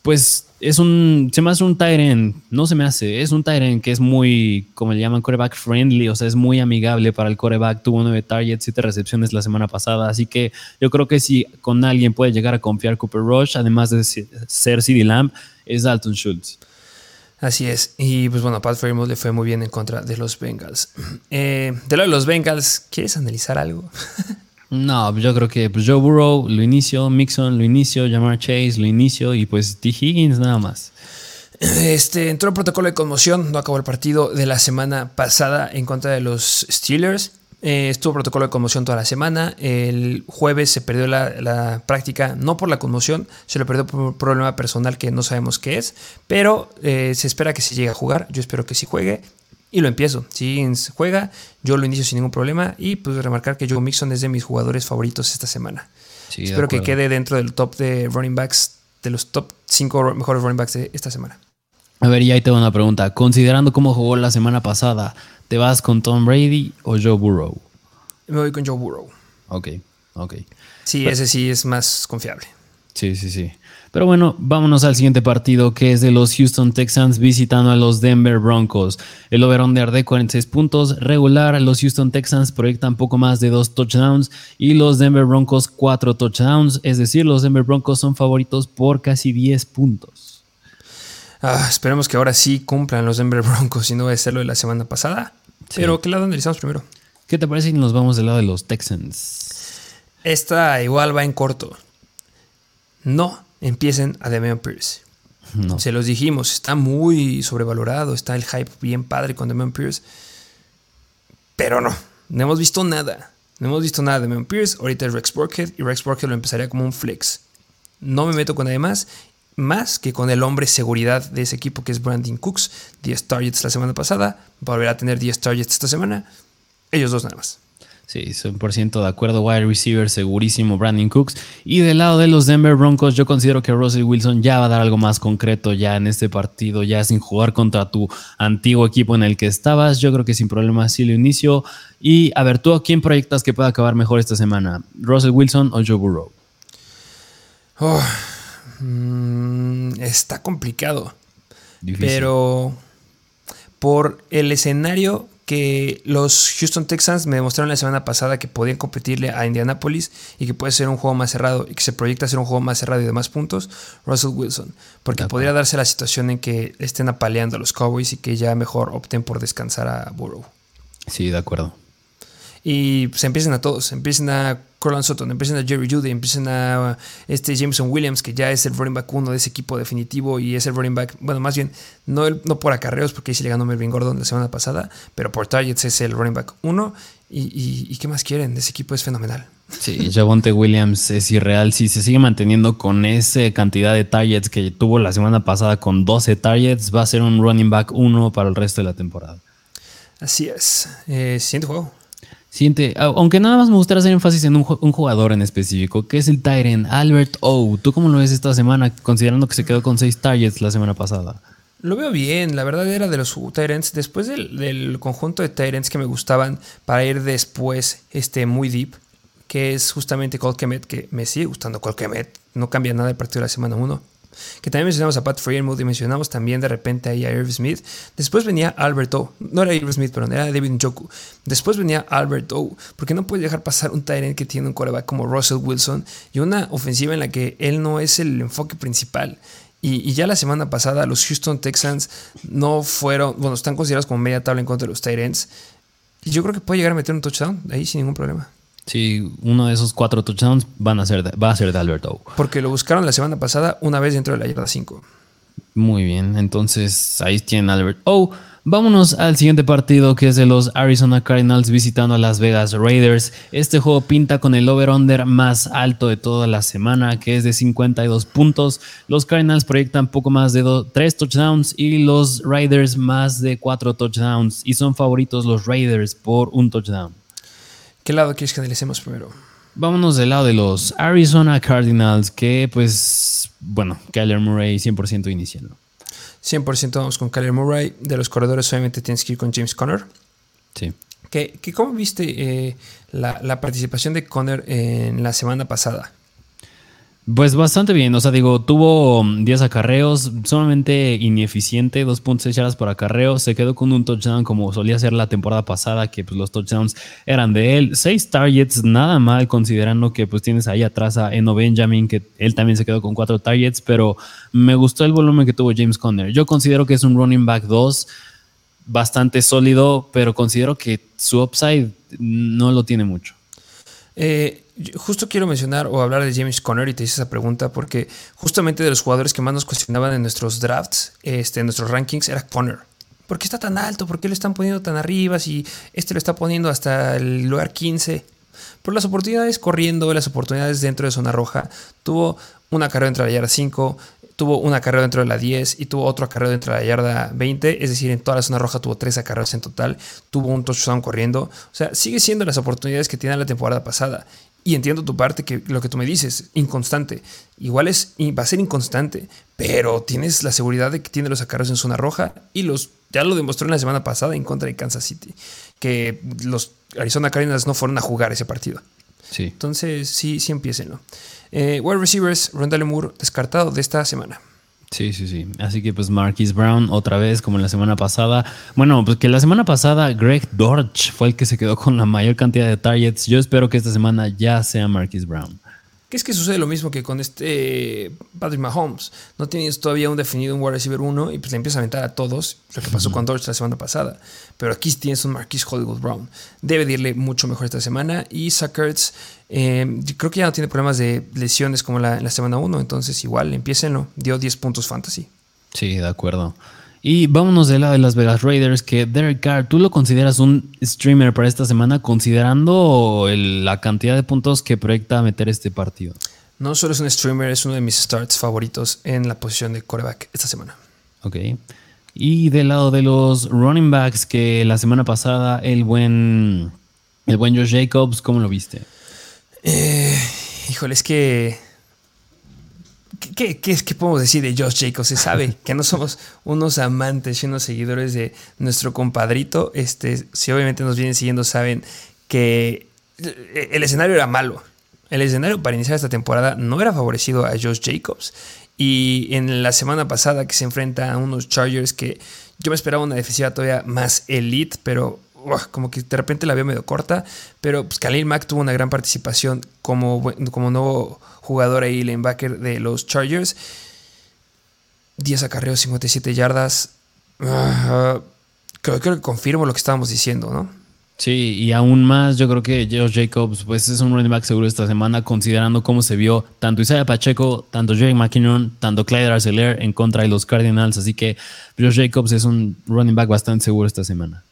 pues es un. Se me hace un Tyrant. No se me hace. Es un Tyrant que es muy, como le llaman, coreback friendly. O sea, es muy amigable para el coreback. Tuvo 9 targets, 7 recepciones la semana pasada. Así que yo creo que si con alguien puede llegar a confiar Cooper Rush, además de ser CD Lamb, es Dalton Schultz. Así es. Y pues bueno, Pat Fairmouth le fue muy bien en contra de los Bengals. Eh, de lo de los Bengals, ¿quieres analizar algo? No, yo creo que pues, Joe Burrow lo inicio, Mixon lo inicio, Jamar Chase lo inicio y pues T. Higgins nada más. Este, entró el protocolo de conmoción, no acabó el partido de la semana pasada en contra de los Steelers. Eh, estuvo protocolo de conmoción toda la semana. El jueves se perdió la, la práctica, no por la conmoción, se lo perdió por un problema personal que no sabemos qué es, pero eh, se espera que se llegue a jugar. Yo espero que sí juegue y lo empiezo. Si juega, yo lo inicio sin ningún problema y pues remarcar que Joe Mixon es de mis jugadores favoritos esta semana. Sí, espero que quede dentro del top de running backs, de los top 5 mejores running backs de esta semana. A ver, y ahí te va una pregunta. Considerando cómo jugó la semana pasada, ¿te vas con Tom Brady o Joe Burrow? Me voy con Joe Burrow. Ok, ok. Sí, Pero- ese sí es más confiable. Sí, sí, sí. Pero bueno, vámonos al siguiente partido que es de los Houston Texans visitando a los Denver Broncos. El over-under de 46 puntos regular. Los Houston Texans proyectan poco más de dos touchdowns y los Denver Broncos cuatro touchdowns. Es decir, los Denver Broncos son favoritos por casi 10 puntos. Ah, esperemos que ahora sí cumplan los Denver Broncos y no va a ser lo de la semana pasada. Sí. Pero ¿qué lado analizamos primero? ¿Qué te parece si nos vamos del lado de los Texans? Esta igual va en corto. No empiecen a Damian Pierce. No. Se los dijimos, está muy sobrevalorado, está el hype bien padre con Damian Pierce. Pero no, no hemos visto nada. No hemos visto nada de Damian Pierce. Ahorita es Rex Burkhead y Rex Burkhead lo empezaría como un flex. No me meto con nadie más, más que con el hombre seguridad de ese equipo que es Brandon Cooks. 10 targets la semana pasada, va a volver a tener 10 targets esta semana. Ellos dos nada más. Sí, 100% de acuerdo. Wide receiver segurísimo, Brandon Cooks. Y del lado de los Denver Broncos, yo considero que Russell Wilson ya va a dar algo más concreto ya en este partido, ya sin jugar contra tu antiguo equipo en el que estabas. Yo creo que sin problema sí lo inicio. Y a ver, ¿tú a quién proyectas que pueda acabar mejor esta semana? ¿Russell Wilson o Joe Burrow? Oh, mm, está complicado. Difícil. Pero por el escenario que los Houston Texans me demostraron la semana pasada que podían competirle a Indianapolis y que puede ser un juego más cerrado y que se proyecta ser un juego más cerrado y de más puntos, Russell Wilson. Porque podría darse la situación en que estén apaleando a los Cowboys y que ya mejor opten por descansar a Burrow. Sí, de acuerdo. Y se empiecen a todos, empiecen a Corland Sutton, empiecen a Jerry Judy, empiecen a este Jameson Williams, que ya es el running back uno de ese equipo definitivo y es el running back, bueno, más bien, no, el- no por acarreos, porque ahí sí le ganó Melvin Gordon la semana pasada, pero por targets es el running back uno. Y, y- y qué más quieren? Ese equipo es fenomenal. Sí, Javonte Williams es irreal. Si se sigue manteniendo con esa cantidad de targets que tuvo la semana pasada con 12 targets, va a ser un running back 1 para el resto de la temporada. Así es. Eh, siguiente juego. Siguiente, aunque nada más me gustaría hacer énfasis en un, ju- un jugador en específico, que es el Tyrant Albert O. ¿Tú cómo lo ves esta semana, considerando que se quedó con 6 targets la semana pasada? Lo veo bien, la verdad era de los Tyrants. Después del, del conjunto de Tyrants que me gustaban para ir después este, muy deep, que es justamente Cole Kemet, que me sigue gustando Cole Kemet. No cambia nada el partido de la semana 1. Que también mencionamos a Pat Freiermuth y mencionamos también de repente ahí a Irv Smith. Después venía Albert O. No era Irv Smith, perdón, era David Njoku. Después venía Albert O. Porque no puedes dejar pasar un Tyrant que tiene un quarterback como Russell Wilson y una ofensiva en la que él no es el enfoque principal. Y, y ya la semana pasada los Houston Texans no fueron, bueno, están considerados como media tabla en contra de los Tyrants. Y yo creo que puede llegar a meter un touchdown ahí sin ningún problema. Sí, uno de esos cuatro touchdowns van a ser de- va a ser de Albert O. Porque lo buscaron la semana pasada una vez dentro de la yarda 5. Muy bien, entonces ahí tienen Albert O. Vámonos al siguiente partido que es de los Arizona Cardinals visitando a Las Vegas Raiders. Este juego pinta con el over-under más alto de toda la semana, que es de 52 puntos. Los Cardinals proyectan poco más de 3 touchdowns y los Raiders más de 4 touchdowns. Y son favoritos los Raiders por un touchdown. ¿Qué lado quieres que analicemos primero? Vámonos del lado de los Arizona Cardinals, que pues, bueno, Kyler Murray 100% iniciando. 100% vamos con Kyler Murray. De los corredores, obviamente tienes que ir con James Conner. Sí. Que, que ¿Cómo viste eh, la, la, participación de Conner en la semana pasada? Pues bastante bien, o sea, digo, tuvo 10 acarreos, sumamente ineficiente, 2.6 yardas por acarreo, se quedó con un touchdown como solía ser la temporada pasada, que pues los touchdowns eran de él, 6 targets, nada mal considerando que pues tienes ahí atrás a Eno Benjamin, que él también se quedó con 4 targets, pero me gustó el volumen que tuvo James Conner. Yo considero que es un running back 2 bastante sólido, pero considero que su upside no lo tiene mucho. Eh, justo quiero mencionar o hablar de James Conner y te hice esa pregunta porque justamente de los jugadores que más nos cuestionaban en nuestros drafts, este, en nuestros rankings, era Conner. ¿Por qué está tan alto? ¿Por qué lo están poniendo tan arriba? Si este lo está poniendo hasta el lugar 15. Por las oportunidades corriendo, las oportunidades dentro de zona roja. Tuvo una carrera entre la yarda 5, tuvo una carrera dentro de la 10 y tuvo otro carrera dentro de la yarda 20. Es decir, en toda la zona roja tuvo tres acarreos en total. Tuvo un touchdown corriendo. O sea, sigue siendo las oportunidades que tiene la temporada pasada. Y entiendo tu parte, que lo que tú me dices, inconstante. Igual es, va a ser inconstante, pero tienes la seguridad de que tiene los acarreos en zona roja y los ya lo demostró en la semana pasada en contra de Kansas City, que los Arizona Cardinals no fueron a jugar ese partido. Sí. Entonces, sí, sí empiecenlo. Eh, wide receivers, Rondale Moore, descartado de esta semana. Sí, sí, sí. Así que pues Marquis Brown otra vez como en la semana pasada. Bueno, pues que la semana pasada Greg Dortch fue el que se quedó con la mayor cantidad de targets. Yo espero que esta semana ya sea Marquis Brown. ¿Qué es que sucede lo mismo que con este Patrick Mahomes? No tienes todavía un definido un wide receiver 1 y pues le empiezas a aventar a todos, lo que pasó con Dortch la semana pasada. Pero aquí tienes un Marquis Hollywood Brown. Debe de irle mucho mejor esta semana. Y Sackerts, eh, creo que ya no tiene problemas de lesiones como la, en la semana 1, entonces igual, empiecenlo. Dio 10 puntos fantasy. Sí, de acuerdo. Y vámonos del lado de las Vegas Raiders, que Derek Carr, ¿tú lo consideras un streamer para esta semana, considerando la cantidad de puntos que proyecta meter este partido? No solo es un streamer, es uno de mis starts favoritos en la posición de coreback esta semana. Ok. Y del lado de los running backs, que la semana pasada el buen, el buen Josh Jacobs, ¿cómo lo viste? Eh, híjole, es que ¿Qué, qué, qué podemos decir de Josh Jacobs? Se sabe que no somos unos amantes y unos seguidores de nuestro compadrito. Este, si obviamente nos vienen siguiendo, saben que el escenario era malo. El escenario para iniciar esta temporada no era favorecido a Josh Jacobs. Y en la semana pasada que se enfrenta a unos Chargers que yo me esperaba una defensiva todavía más elite, pero como que de repente la veo medio corta. Pero pues Khalil Mack tuvo una gran participación como, como nuevo jugador ahí, linebacker de los Chargers. 10 acarreos, 57 yardas. creo, creo, que confirmo lo que estábamos diciendo, ¿no? Sí, y aún más, yo creo que Josh Jacobs pues es un running back seguro esta semana, considerando cómo se vio tanto Isaiah Pacheco, tanto Jake McKinnon, tanto Clyde Arcelor en contra de los Cardinals. Así que Josh Jacobs es un running back bastante seguro esta semana.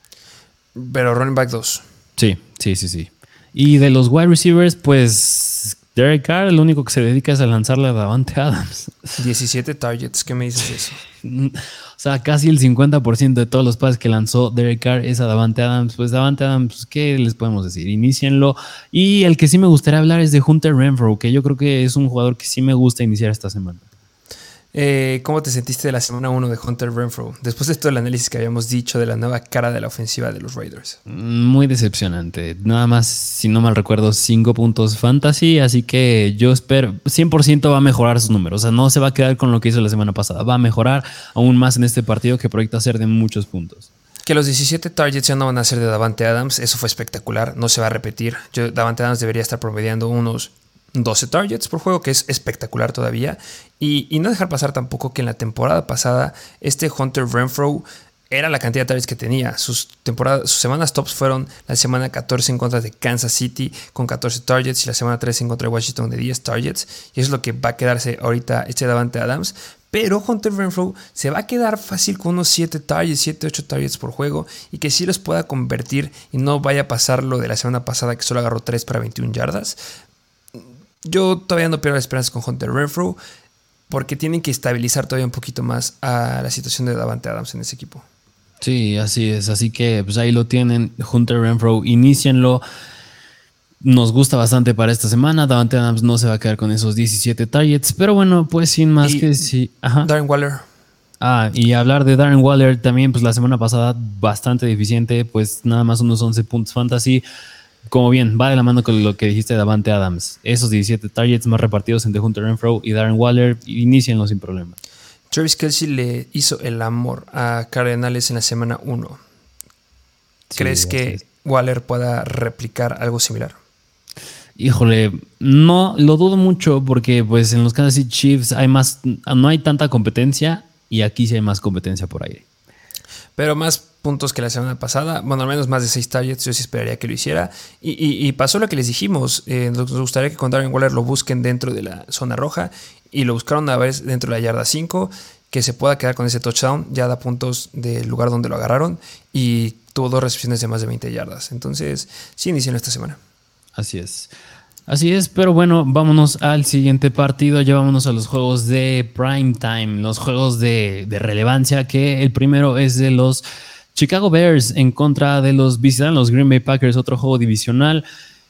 Pero running back 2. Sí, sí, sí, sí. Y de los wide receivers, pues Derek Carr, el único que se dedica es a lanzarle a Davante Adams. 17 targets, ¿qué me dices eso? o sea, casi el 50% de todos los pases que lanzó Derek Carr es a Davante Adams. Pues Davante Adams, pues, ¿qué les podemos decir? Inicienlo. Y el que sí me gustaría hablar es de Hunter Renfro, que yo creo que es un jugador que sí me gusta iniciar esta semana. Eh, ¿Cómo te sentiste de la semana 1 de Hunter Renfro? Después de todo el análisis que habíamos dicho de la nueva cara de la ofensiva de los Raiders. Muy decepcionante. Nada más, si no mal recuerdo, 5 puntos fantasy. Así que yo espero, 100% va a mejorar sus números. O sea, no se va a quedar con lo que hizo la semana pasada. Va a mejorar aún más en este partido que proyecta ser de muchos puntos. Que los 17 targets ya no van a ser de Davante Adams. Eso fue espectacular. No se va a repetir. Yo, Davante Adams debería estar promediando unos 12 targets por juego, que es espectacular todavía. Y, no dejar pasar tampoco que en la temporada pasada este Hunter Renfro era la cantidad de targets que tenía. Sus, temporadas, sus semanas tops fueron la semana 14 en contra de Kansas City con 14 targets y la semana 13 en contra de Washington de 10 targets. Y es lo que va a quedarse ahorita este Davante Adams. Pero Hunter Renfro se va a quedar fácil con unos 7 targets, 7, 8 targets por juego y que sí los pueda convertir y no vaya a pasar lo de la semana pasada que solo agarró 3 para 21 yardas. Yo todavía no pierdo la esperanza con Hunter Renfro porque tienen que estabilizar todavía un poquito más a la situación de Davante Adams en ese equipo. Sí, así es. Así que pues ahí lo tienen. Hunter Renfro, inicienlo. Nos gusta bastante para esta semana. Davante Adams no se va a quedar con esos 17 targets. Pero bueno, pues sin más que sí. Darren Waller. Ah, y hablar de Darren Waller también, pues la semana pasada bastante deficiente, pues nada más unos 11 puntos fantasy. Como bien, va de la mano con lo que dijiste de Davante Adams. Esos 17 targets más repartidos entre Hunter Renfro y Darren Waller, inicienlo sin problema. Travis Kelsey le hizo el amor a Cardenales en la semana 1. ¿Crees que Waller pueda replicar algo similar? Híjole, no lo dudo mucho porque pues en los Kansas City Chiefs hay más, no hay tanta competencia y aquí sí hay más competencia por aire. Pero más puntos que la semana pasada, bueno, al menos más de 6 targets, yo sí esperaría que lo hiciera. Y, pasó lo que les dijimos, eh, nos gustaría que con Darren Waller lo busquen dentro de la zona roja y lo buscaron a vez dentro de la yarda 5, que se pueda quedar con ese touchdown, ya da puntos del lugar donde lo agarraron y tuvo dos recepciones de más de 20 yardas. Entonces, sí iniciaron esta semana. Así es. Así es, pero bueno, vámonos al siguiente partido. Llevámonos a los juegos de prime time, los juegos de, relevancia, que el primero es de los Chicago Bears en contra de los visitan los Green Bay Packers, otro juego divisional.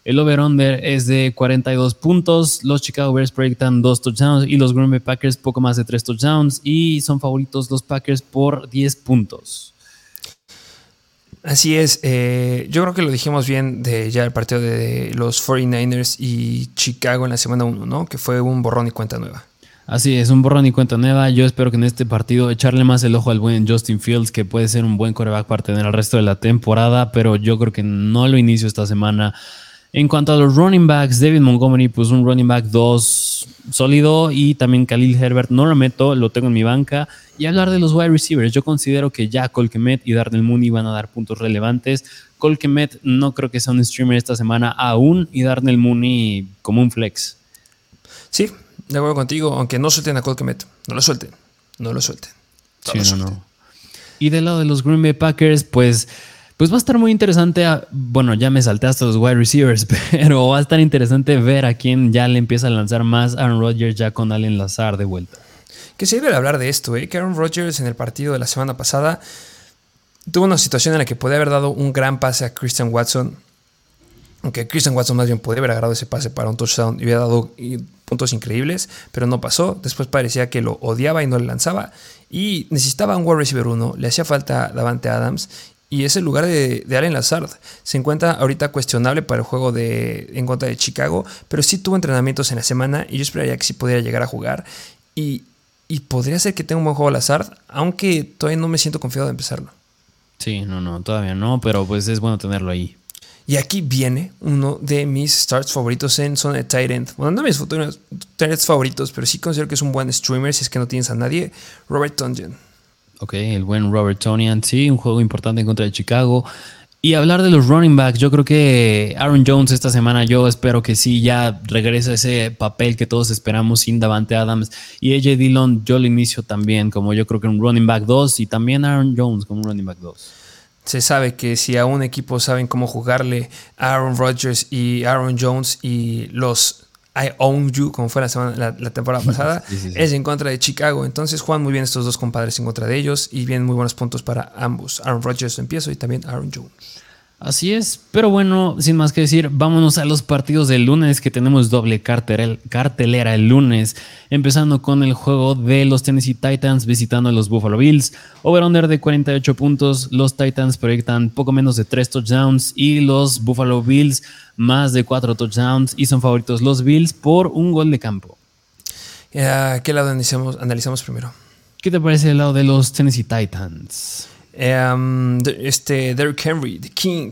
El over-under es de 42 puntos. Los Chicago Bears proyectan dos touchdowns y los Green Bay Packers poco más de tres touchdowns. Y son favoritos los Packers por 10 puntos. Así es, eh, yo creo que lo dijimos bien de ya el partido de los 49ers y Chicago en la semana 1, ¿no? Que fue un borrón y cuenta nueva. Así es, un borrón y cuenta nueva. Yo espero que en este partido echarle más el ojo al buen Justin Fields, que puede ser un buen coreback para tener el resto de la temporada, pero yo creo que no lo inicio esta semana. En cuanto a los running backs, David Montgomery, pues un running back 2 sólido y también Khalil Herbert no lo meto, lo tengo en mi banca. Y hablar de los wide receivers, yo considero que ya Colquemet y Darnell Mooney van a dar puntos relevantes. Colquemet no creo que sea un streamer esta semana aún y Darnell Mooney como un flex. Sí, de acuerdo contigo, aunque no suelten a Colquemet, no lo suelten, no lo suelten. sí, No, no. Y del lado de los Green Bay Packers, pues pues va a estar muy interesante. bueno, ya me salté hasta los wide receivers, pero va a estar interesante ver a quién ya le empieza a lanzar más Aaron Rodgers ya con Allen Lazar de vuelta. Que se debe hablar de esto, ¿eh? que Aaron Rodgers en el partido de la semana pasada tuvo una situación en la que podía haber dado un gran pase a Christian Watson. Aunque Christian Watson más bien podía haber agarrado ese pase para un touchdown y hubiera dado puntos increíbles, pero no pasó. Después parecía que lo odiaba y no le lanzaba. Y necesitaba un wide receiver 1, le hacía falta Davante Adams y es el lugar de, de, Allen Lazard. Se encuentra ahorita cuestionable para el juego de, en contra de Chicago, pero sí tuvo entrenamientos en la semana y yo esperaría que sí pudiera llegar a jugar. Y, podría ser que tenga un buen juego Lazard, aunque todavía no me siento confiado de empezarlo. Sí, no, no, todavía no, pero pues es bueno tenerlo ahí. Y aquí viene uno de mis starts favoritos en zona de tight end. Bueno, no mis futuros tight favoritos, pero sí considero que es un buen streamer si es que no tienes a nadie. Robert Tonjan. Ok, el buen Robert Tonian, sí, un juego importante en contra de Chicago. Y hablar de los running backs, yo creo que Aaron Jones esta semana, yo espero que sí, ya regrese a ese papel que todos esperamos sin Davante Adams. Y AJ Dillon, yo lo inicio también, como yo creo que un running back 2 y también Aaron Jones como un running back 2. Se sabe que si a un equipo saben cómo jugarle Aaron Rodgers y Aaron Jones y los I Own You, como fue la, semana, la, temporada pasada, es en contra de Chicago. Entonces juegan muy bien estos dos compadres en contra de ellos y vienen muy buenos puntos para ambos. Aaron Rodgers empiezo y también Aaron Jones. Así es, pero bueno, sin más que decir, vámonos a los partidos del lunes que tenemos doble cartelera el lunes, empezando con el juego de los Tennessee Titans visitando a los Buffalo Bills. Over-under de 48 puntos, los Titans proyectan poco menos de 3 touchdowns y los Buffalo Bills más de 4 touchdowns y son favoritos los Bills por un gol de campo. ¿Qué lado analizamos, analizamos primero? ¿Qué te parece el lado de los Tennessee Titans? Um, este Derrick Henry, The King.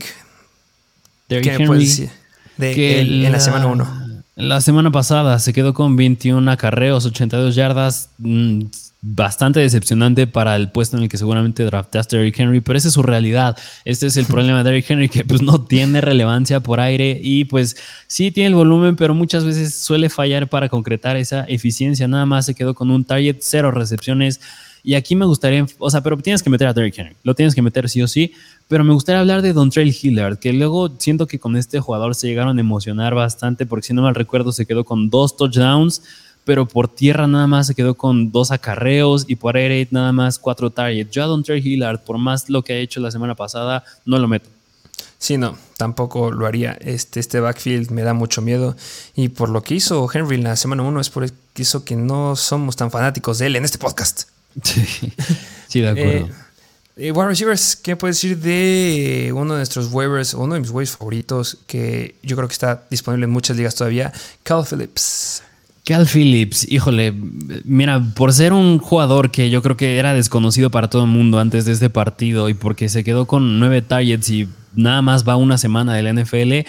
Derrick Henry. De, en la semana 1. La semana pasada se quedó con 21 acarreos, 82 yardas. Mm, bastante decepcionante para el puesto en el que seguramente draftaste a Derrick Henry, pero esa es su realidad. Este es el problema de Derrick Henry, que pues no tiene relevancia por aire y pues sí tiene el volumen, pero muchas veces suele fallar para concretar esa eficiencia. Nada más se quedó con un target, cero recepciones. Y aquí me gustaría, o sea, pero tienes que meter a Derrick Henry, lo tienes que meter sí o sí, pero me gustaría hablar de Don Trail Hillard, que luego siento que con este jugador se llegaron a emocionar bastante, porque si no mal recuerdo se quedó con dos touchdowns, pero por tierra nada más se quedó con dos acarreos y por air nada más cuatro targets. Yo a Don Trail Hillard, por más lo que ha hecho la semana pasada, no lo meto. Sí, no, tampoco lo haría. Este, este backfield me da mucho miedo. Y por lo que hizo Henry en la semana 1 es por eso que no somos tan fanáticos de él en este podcast. Sí, sí de acuerdo. Eh, wide receivers, ¿qué puedes decir de uno de nuestros waivers, uno de mis waivers favoritos, que yo creo que está disponible en muchas ligas todavía? Cal Phillips. Cal Phillips, híjole, mira, por ser un jugador que yo creo que era desconocido para todo el mundo antes de este partido y porque se quedó con nueve targets y nada más va una semana del NFL,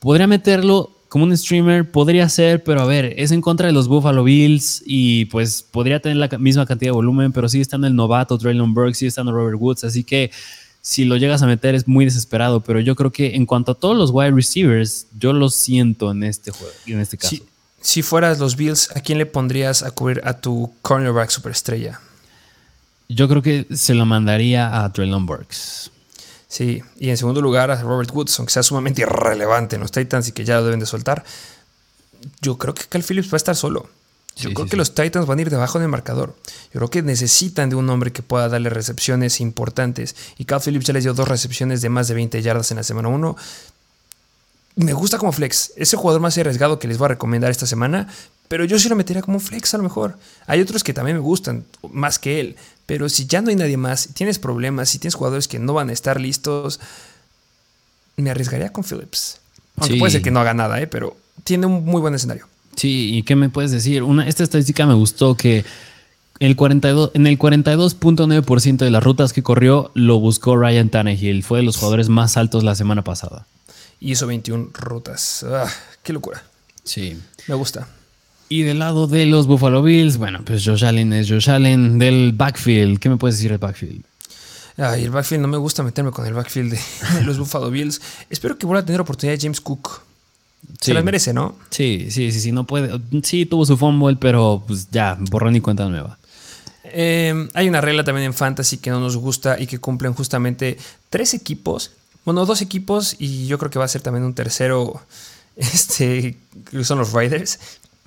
podría meterlo como un streamer, podría ser, pero a ver, es en contra de los Buffalo Bills y pues podría tener la misma cantidad de volumen, pero sigue estando el novato Traylon Burke, sigue estando Robert Woods, así que si lo llegas a meter es muy desesperado, pero yo creo que en cuanto a todos los wide receivers, yo lo siento en este juego, en este caso. Si, si fueras los Bills, ¿a quién le pondrías a cubrir a tu cornerback superestrella? Yo creo que se lo mandaría a Traylon Burks. Sí, y en segundo lugar a Robert Woods, aunque sea sumamente irrelevante en los Titans y que ya lo deben de soltar. Yo creo que Cal Phillips va a estar solo. Yo Sí, creo sí, que sí. los Titans van a ir debajo del marcador. Yo creo que necesitan de un hombre que pueda darle recepciones importantes. Y Cal Phillips ya les dio dos recepciones de más de 20 yardas en la semana 1. Me gusta como flex. Es el jugador más arriesgado que les voy a recomendar esta semana. Pero yo sí lo metería como flex a lo mejor. Hay otros que también me gustan, más que él. Pero si ya no hay nadie más, si tienes problemas, si tienes jugadores que no van a estar listos, me arriesgaría con Phillips. Aunque Sí. puede ser que no haga nada, ¿eh? pero tiene un muy buen escenario. Sí, ¿y qué me puedes decir? Una, esta estadística me gustó que el 42, en el 42.9% de las rutas que corrió lo buscó Ryan Tannehill. Fue de los jugadores más altos la semana pasada. Y hizo 21 rutas. Ah, ¡Qué locura! Sí. Me gusta. Y del lado de los Buffalo Bills, bueno, pues Josh Allen es Josh Allen. Del backfield, ¿qué me puedes decir del backfield? Ay, el backfield, no me gusta meterme con el backfield de, de los Buffalo Bills. Espero que vuelva a tener oportunidad James Cook. Sí. Se las merece, ¿no? Sí, sí, sí, sí, no puede. Sí, tuvo su fumble, pero pues ya, borrón y cuenta nueva. Eh, hay una regla también en Fantasy que no nos gusta y que cumplen justamente tres equipos. Bueno, dos equipos y yo creo que va a ser también un tercero. Este, que son los Riders.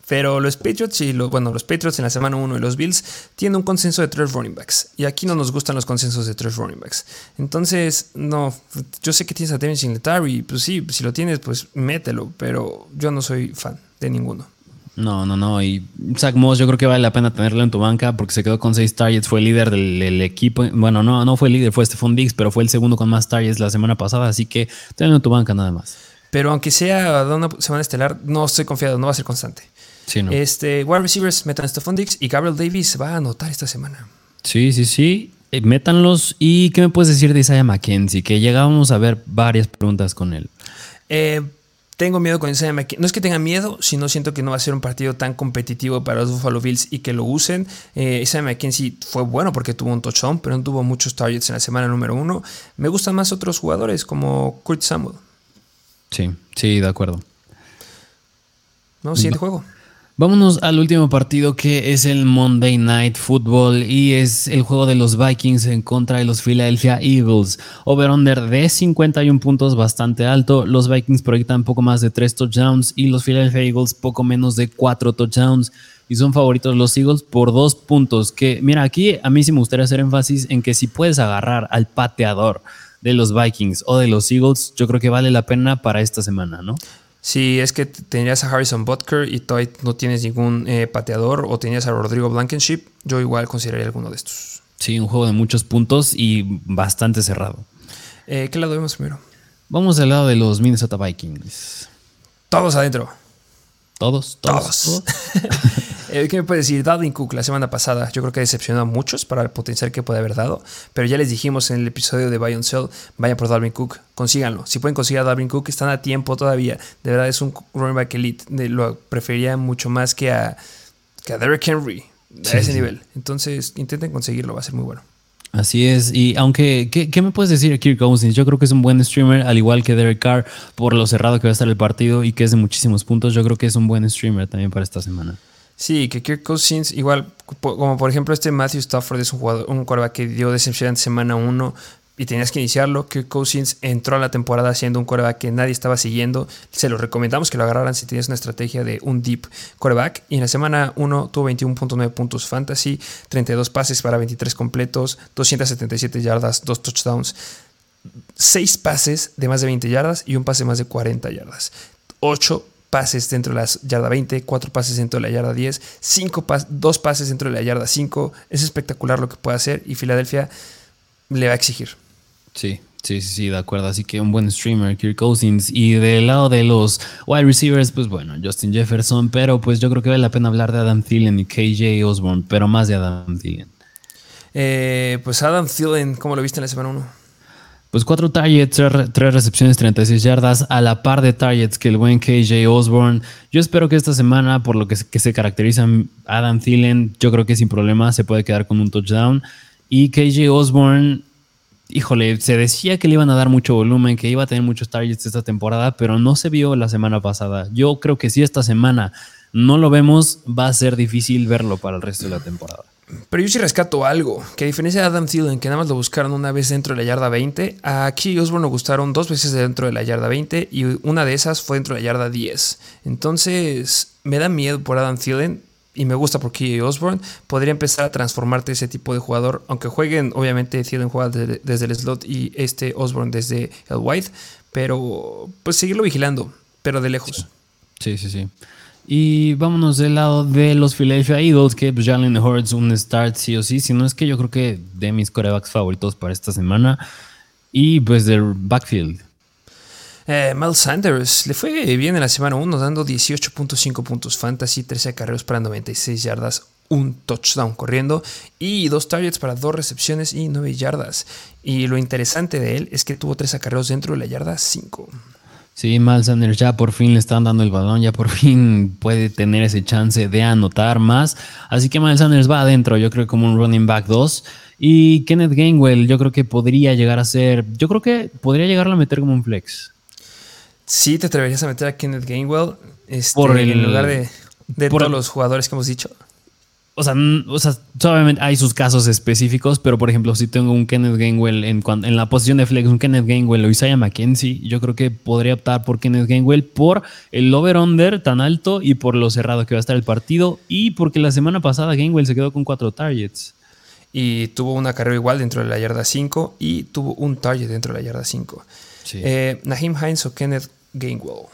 Pero los Patriots y los, bueno, los Patriots en la semana 1 y los Bills tienen un consenso de tres running backs. Y aquí no nos gustan los consensos de tres running backs. Entonces, no, yo sé que tienes a Devin Singletary. Pues sí, si lo tienes, pues mételo. Pero yo no soy fan de ninguno. No, no, no. Y Zach Moss, yo creo que vale la pena tenerlo en tu banca porque se quedó con seis targets. Fue el líder del, del equipo. Bueno, no, no fue el líder, fue Stephon Diggs, pero fue el segundo con más targets la semana pasada. Así que tenlo en tu banca nada más. Pero aunque sea una semana estelar, no estoy confiado, no va a ser constante. Sí, no. Este, wide receivers, metan a Stephon Diggs y Gabriel Davis va a anotar esta semana. Sí, sí, sí. Eh, métanlos. ¿Y qué me puedes decir de Isaiah McKenzie? Que llegábamos a ver varias preguntas con él. Eh, tengo miedo con Isaiah McKenzie. No es que tenga miedo, sino siento que no va a ser un partido tan competitivo para los Buffalo Bills y que lo usen. Eh, Isaiah McKenzie fue bueno porque tuvo un touchdown, pero no tuvo muchos targets en la semana número uno. Me gustan más otros jugadores como Kurt Samuel. Sí, sí, de acuerdo. ¿No? Siguiente juego. Vámonos al último partido que es el Monday Night Football y es el juego de los Vikings en contra de los Philadelphia Eagles. Over-under de 51 puntos, bastante alto. Los Vikings proyectan poco más de 3 touchdowns y los Philadelphia Eagles poco menos de 4 touchdowns. Y son favoritos los Eagles por 2 puntos. Que, mira, aquí a mí sí me gustaría hacer énfasis en que si puedes agarrar al pateador de los Vikings o de los Eagles, yo creo que vale la pena para esta semana, ¿no? Si es que tenías a Harrison Butker y todavía no tienes ningún eh, pateador o tenías a Rodrigo Blankenship, yo igual consideraría alguno de estos. Sí, un juego de muchos puntos y bastante cerrado. Eh, ¿Qué lado vemos primero? Vamos al lado de los Minnesota Vikings. Todos adentro. ¿Todos? Todos. Eh, ¿Qué me puede decir? Dalvin Cook la semana pasada yo creo que decepcionó a muchos para el potencial que puede haber dado, pero ya les dijimos en el episodio de Buy Sell, vayan por Dalvin Cook, consíganlo. Si pueden conseguir a Dalvin Cook, están a tiempo todavía. De verdad es un running back elite. Lo preferiría mucho más que a, que a Derrick Henry a Sí, ese sí. nivel. Entonces intenten conseguirlo, va a ser muy bueno. Así es. Y aunque, ¿qué, me puedes decir de Kirk Cousins? Yo creo que es un buen streamer, al igual que Derek Carr, por lo cerrado que va a estar el partido y que es de muchísimos puntos. Yo creo que es un buen streamer también para esta semana. Sí, que Kirk Cousins, igual, como por ejemplo este Matthew Stafford es un jugador, un quarterback que dio decepción en semana 1 y tenías que iniciarlo. Kirk Cousins entró a la temporada siendo un quarterback que nadie estaba siguiendo. Se lo recomendamos que lo agarraran si tienes una estrategia de un deep quarterback. Y en la semana 1 tuvo 21.9 puntos fantasy, 32 pases para 23 completos, 277 yardas, 2 touchdowns, 6 pases de más de 20 yardas y un pase más de 40 yardas. 8 pases dentro de la yarda 20, 4 pases dentro de la yarda 10, 5 2 pases dentro de la yarda 5. Es espectacular lo que puede hacer y Filadelfia le va a exigir. Sí, Sí, sí, sí, de acuerdo. Así que un buen streamer, Kirk Cousins. Y del lado de los wide receivers, pues bueno, Justin Jefferson. Pero pues yo creo que vale la pena hablar de Adam Thielen y KJ Osborne, pero más de Adam Thielen. Eh, pues Adam Thielen, ¿cómo lo viste en la semana 1? Pues cuatro targets, tres recepciones, 36 yardas, a la par de targets que el buen KJ Osborne. Yo espero que esta semana, por lo que, que se caracteriza Adam Thielen, yo creo que sin problema se puede quedar con un touchdown. Y KJ Osborne híjole, se decía que le iban a dar mucho volumen, que iba a tener muchos targets esta temporada, pero no se vio la semana pasada. Yo creo que si esta semana no lo vemos, va a ser difícil verlo para el resto de la temporada. Pero yo sí rescato algo, que a diferencia de Adam Thielen, que nada más lo buscaron una vez dentro de la yarda 20, aquí Osborne lo gustaron dos veces dentro de la yarda 20 y una de esas fue dentro de la yarda 10. Entonces, me da miedo por Adam Thielen, y me gusta porque Osborne podría empezar a transformarte ese tipo de jugador, aunque jueguen, obviamente, Thielen juega desde, el slot y este Osborne desde el wide, pero pues seguirlo vigilando, pero de lejos. Sí, sí, sí. Y vámonos del lado de los Philadelphia Eagles, que pues, Jalen Hurts un start sí o sí, si no es que yo creo que de mis corebacks favoritos para esta semana. Y pues del backfield. Eh, Miles Sanders le fue bien en la semana 1, dando 18.5 puntos fantasy, 13 carreros para 96 yardas, un touchdown corriendo y dos targets para dos recepciones y 9 yardas. Y lo interesante de él es que tuvo tres acarreos dentro de la yarda 5. Sí, Miles Sanders ya por fin le están dando el balón, ya por fin puede tener ese chance de anotar más. Así que Miles Sanders va adentro, yo creo como un running back 2. Y Kenneth Gainwell, yo creo que podría llegar a ser, yo creo que podría llegarlo a meter como un flex. Sí, te atreverías a meter a Kenneth Gainwell este, en lugar de, todos los jugadores que hemos dicho. O sea, o sea, obviamente hay sus casos específicos, pero por ejemplo, si tengo un Kenneth Gainwell en, en la posición de flex, un Kenneth Gainwell o Isaiah McKenzie, yo creo que podría optar por Kenneth Gainwell por el over-under tan alto y por lo cerrado que va a estar el partido y porque la semana pasada Gainwell se quedó con cuatro targets. Y tuvo una carrera igual dentro de la yarda 5 y tuvo un target dentro de la yarda 5. Eh, Nahim Hines o Kenneth Gainwell.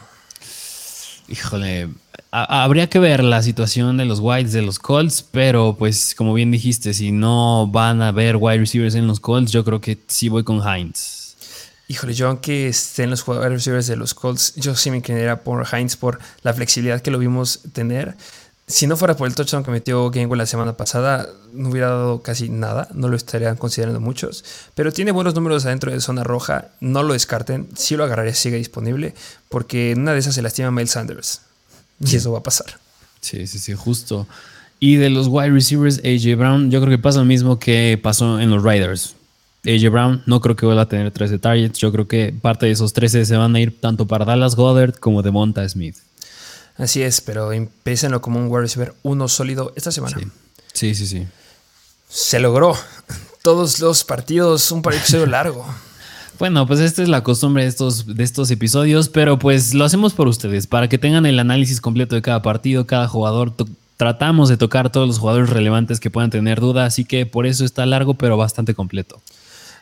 Híjole, habría que ver la situación de los Whites de los Colts, pero pues como bien dijiste, si no van a ver wide receivers en los Colts, yo creo que sí voy con Hines. Híjole, yo aunque estén los wide receivers de los Colts, yo sí me inclinaría por Hines por la flexibilidad que lo vimos tener si no fuera por el touchdown que metió Gainwell la semana pasada, no hubiera dado casi nada, no lo estarían considerando muchos, pero tiene buenos números adentro de zona roja, no lo descarten, si lo agarraría sigue disponible, porque en una de esas se lastima Miles Sanders, y eso va a pasar. Sí, sí, sí, justo. Y de los wide receivers, AJ Brown, yo creo que pasa lo mismo que pasó en los Riders. AJ Brown no creo que vuelva a tener 13 targets, yo creo que parte de esos 13 se van a ir tanto para Dallas Goddard como de Monta Smith. Así es, pero empiecenlo como un wide receiver uno sólido esta semana. Sí, sí, sí. Se logró. Todos los partidos, un episodio largo. Bueno, pues esta es la costumbre de estos, de estos episodios, pero pues lo hacemos por ustedes, para que tengan el análisis completo de cada partido, cada jugador. Tratamos de tocar todos los jugadores relevantes que puedan tener duda, así que por eso está largo, pero bastante completo.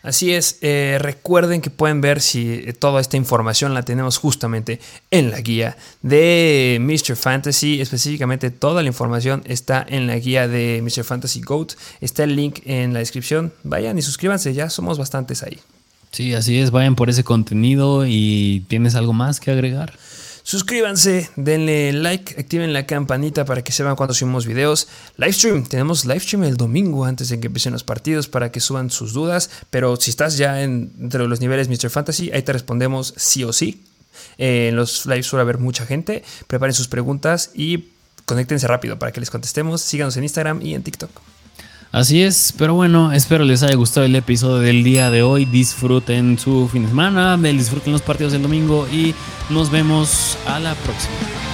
Así es, eh, recuerden que pueden ver si eh, toda esta información la tenemos justamente en la guía de Mr. Fantasy. Específicamente toda la información está en la guía de Mr. Fantasy Goat. Está el link en la descripción. Vayan y suscríbanse, ya somos bastantes ahí. Sí, así es, vayan por ese contenido y tienes algo más que agregar. Suscríbanse, denle like, activen la campanita para que sepan cuando subimos videos. Livestream, tenemos livestream el domingo antes de que empiecen los partidos para que suban sus dudas. Pero si estás ya en, entre los niveles Mr. Fantasy, ahí te respondemos sí o sí. Eh, en los lives suele haber mucha gente. Preparen sus preguntas y conéctense rápido para que les contestemos. Síganos en Instagram y en TikTok. Así es, pero bueno, espero les haya gustado el episodio del día de hoy. Disfruten su fin de semana, disfruten los partidos del domingo y nos vemos a la próxima.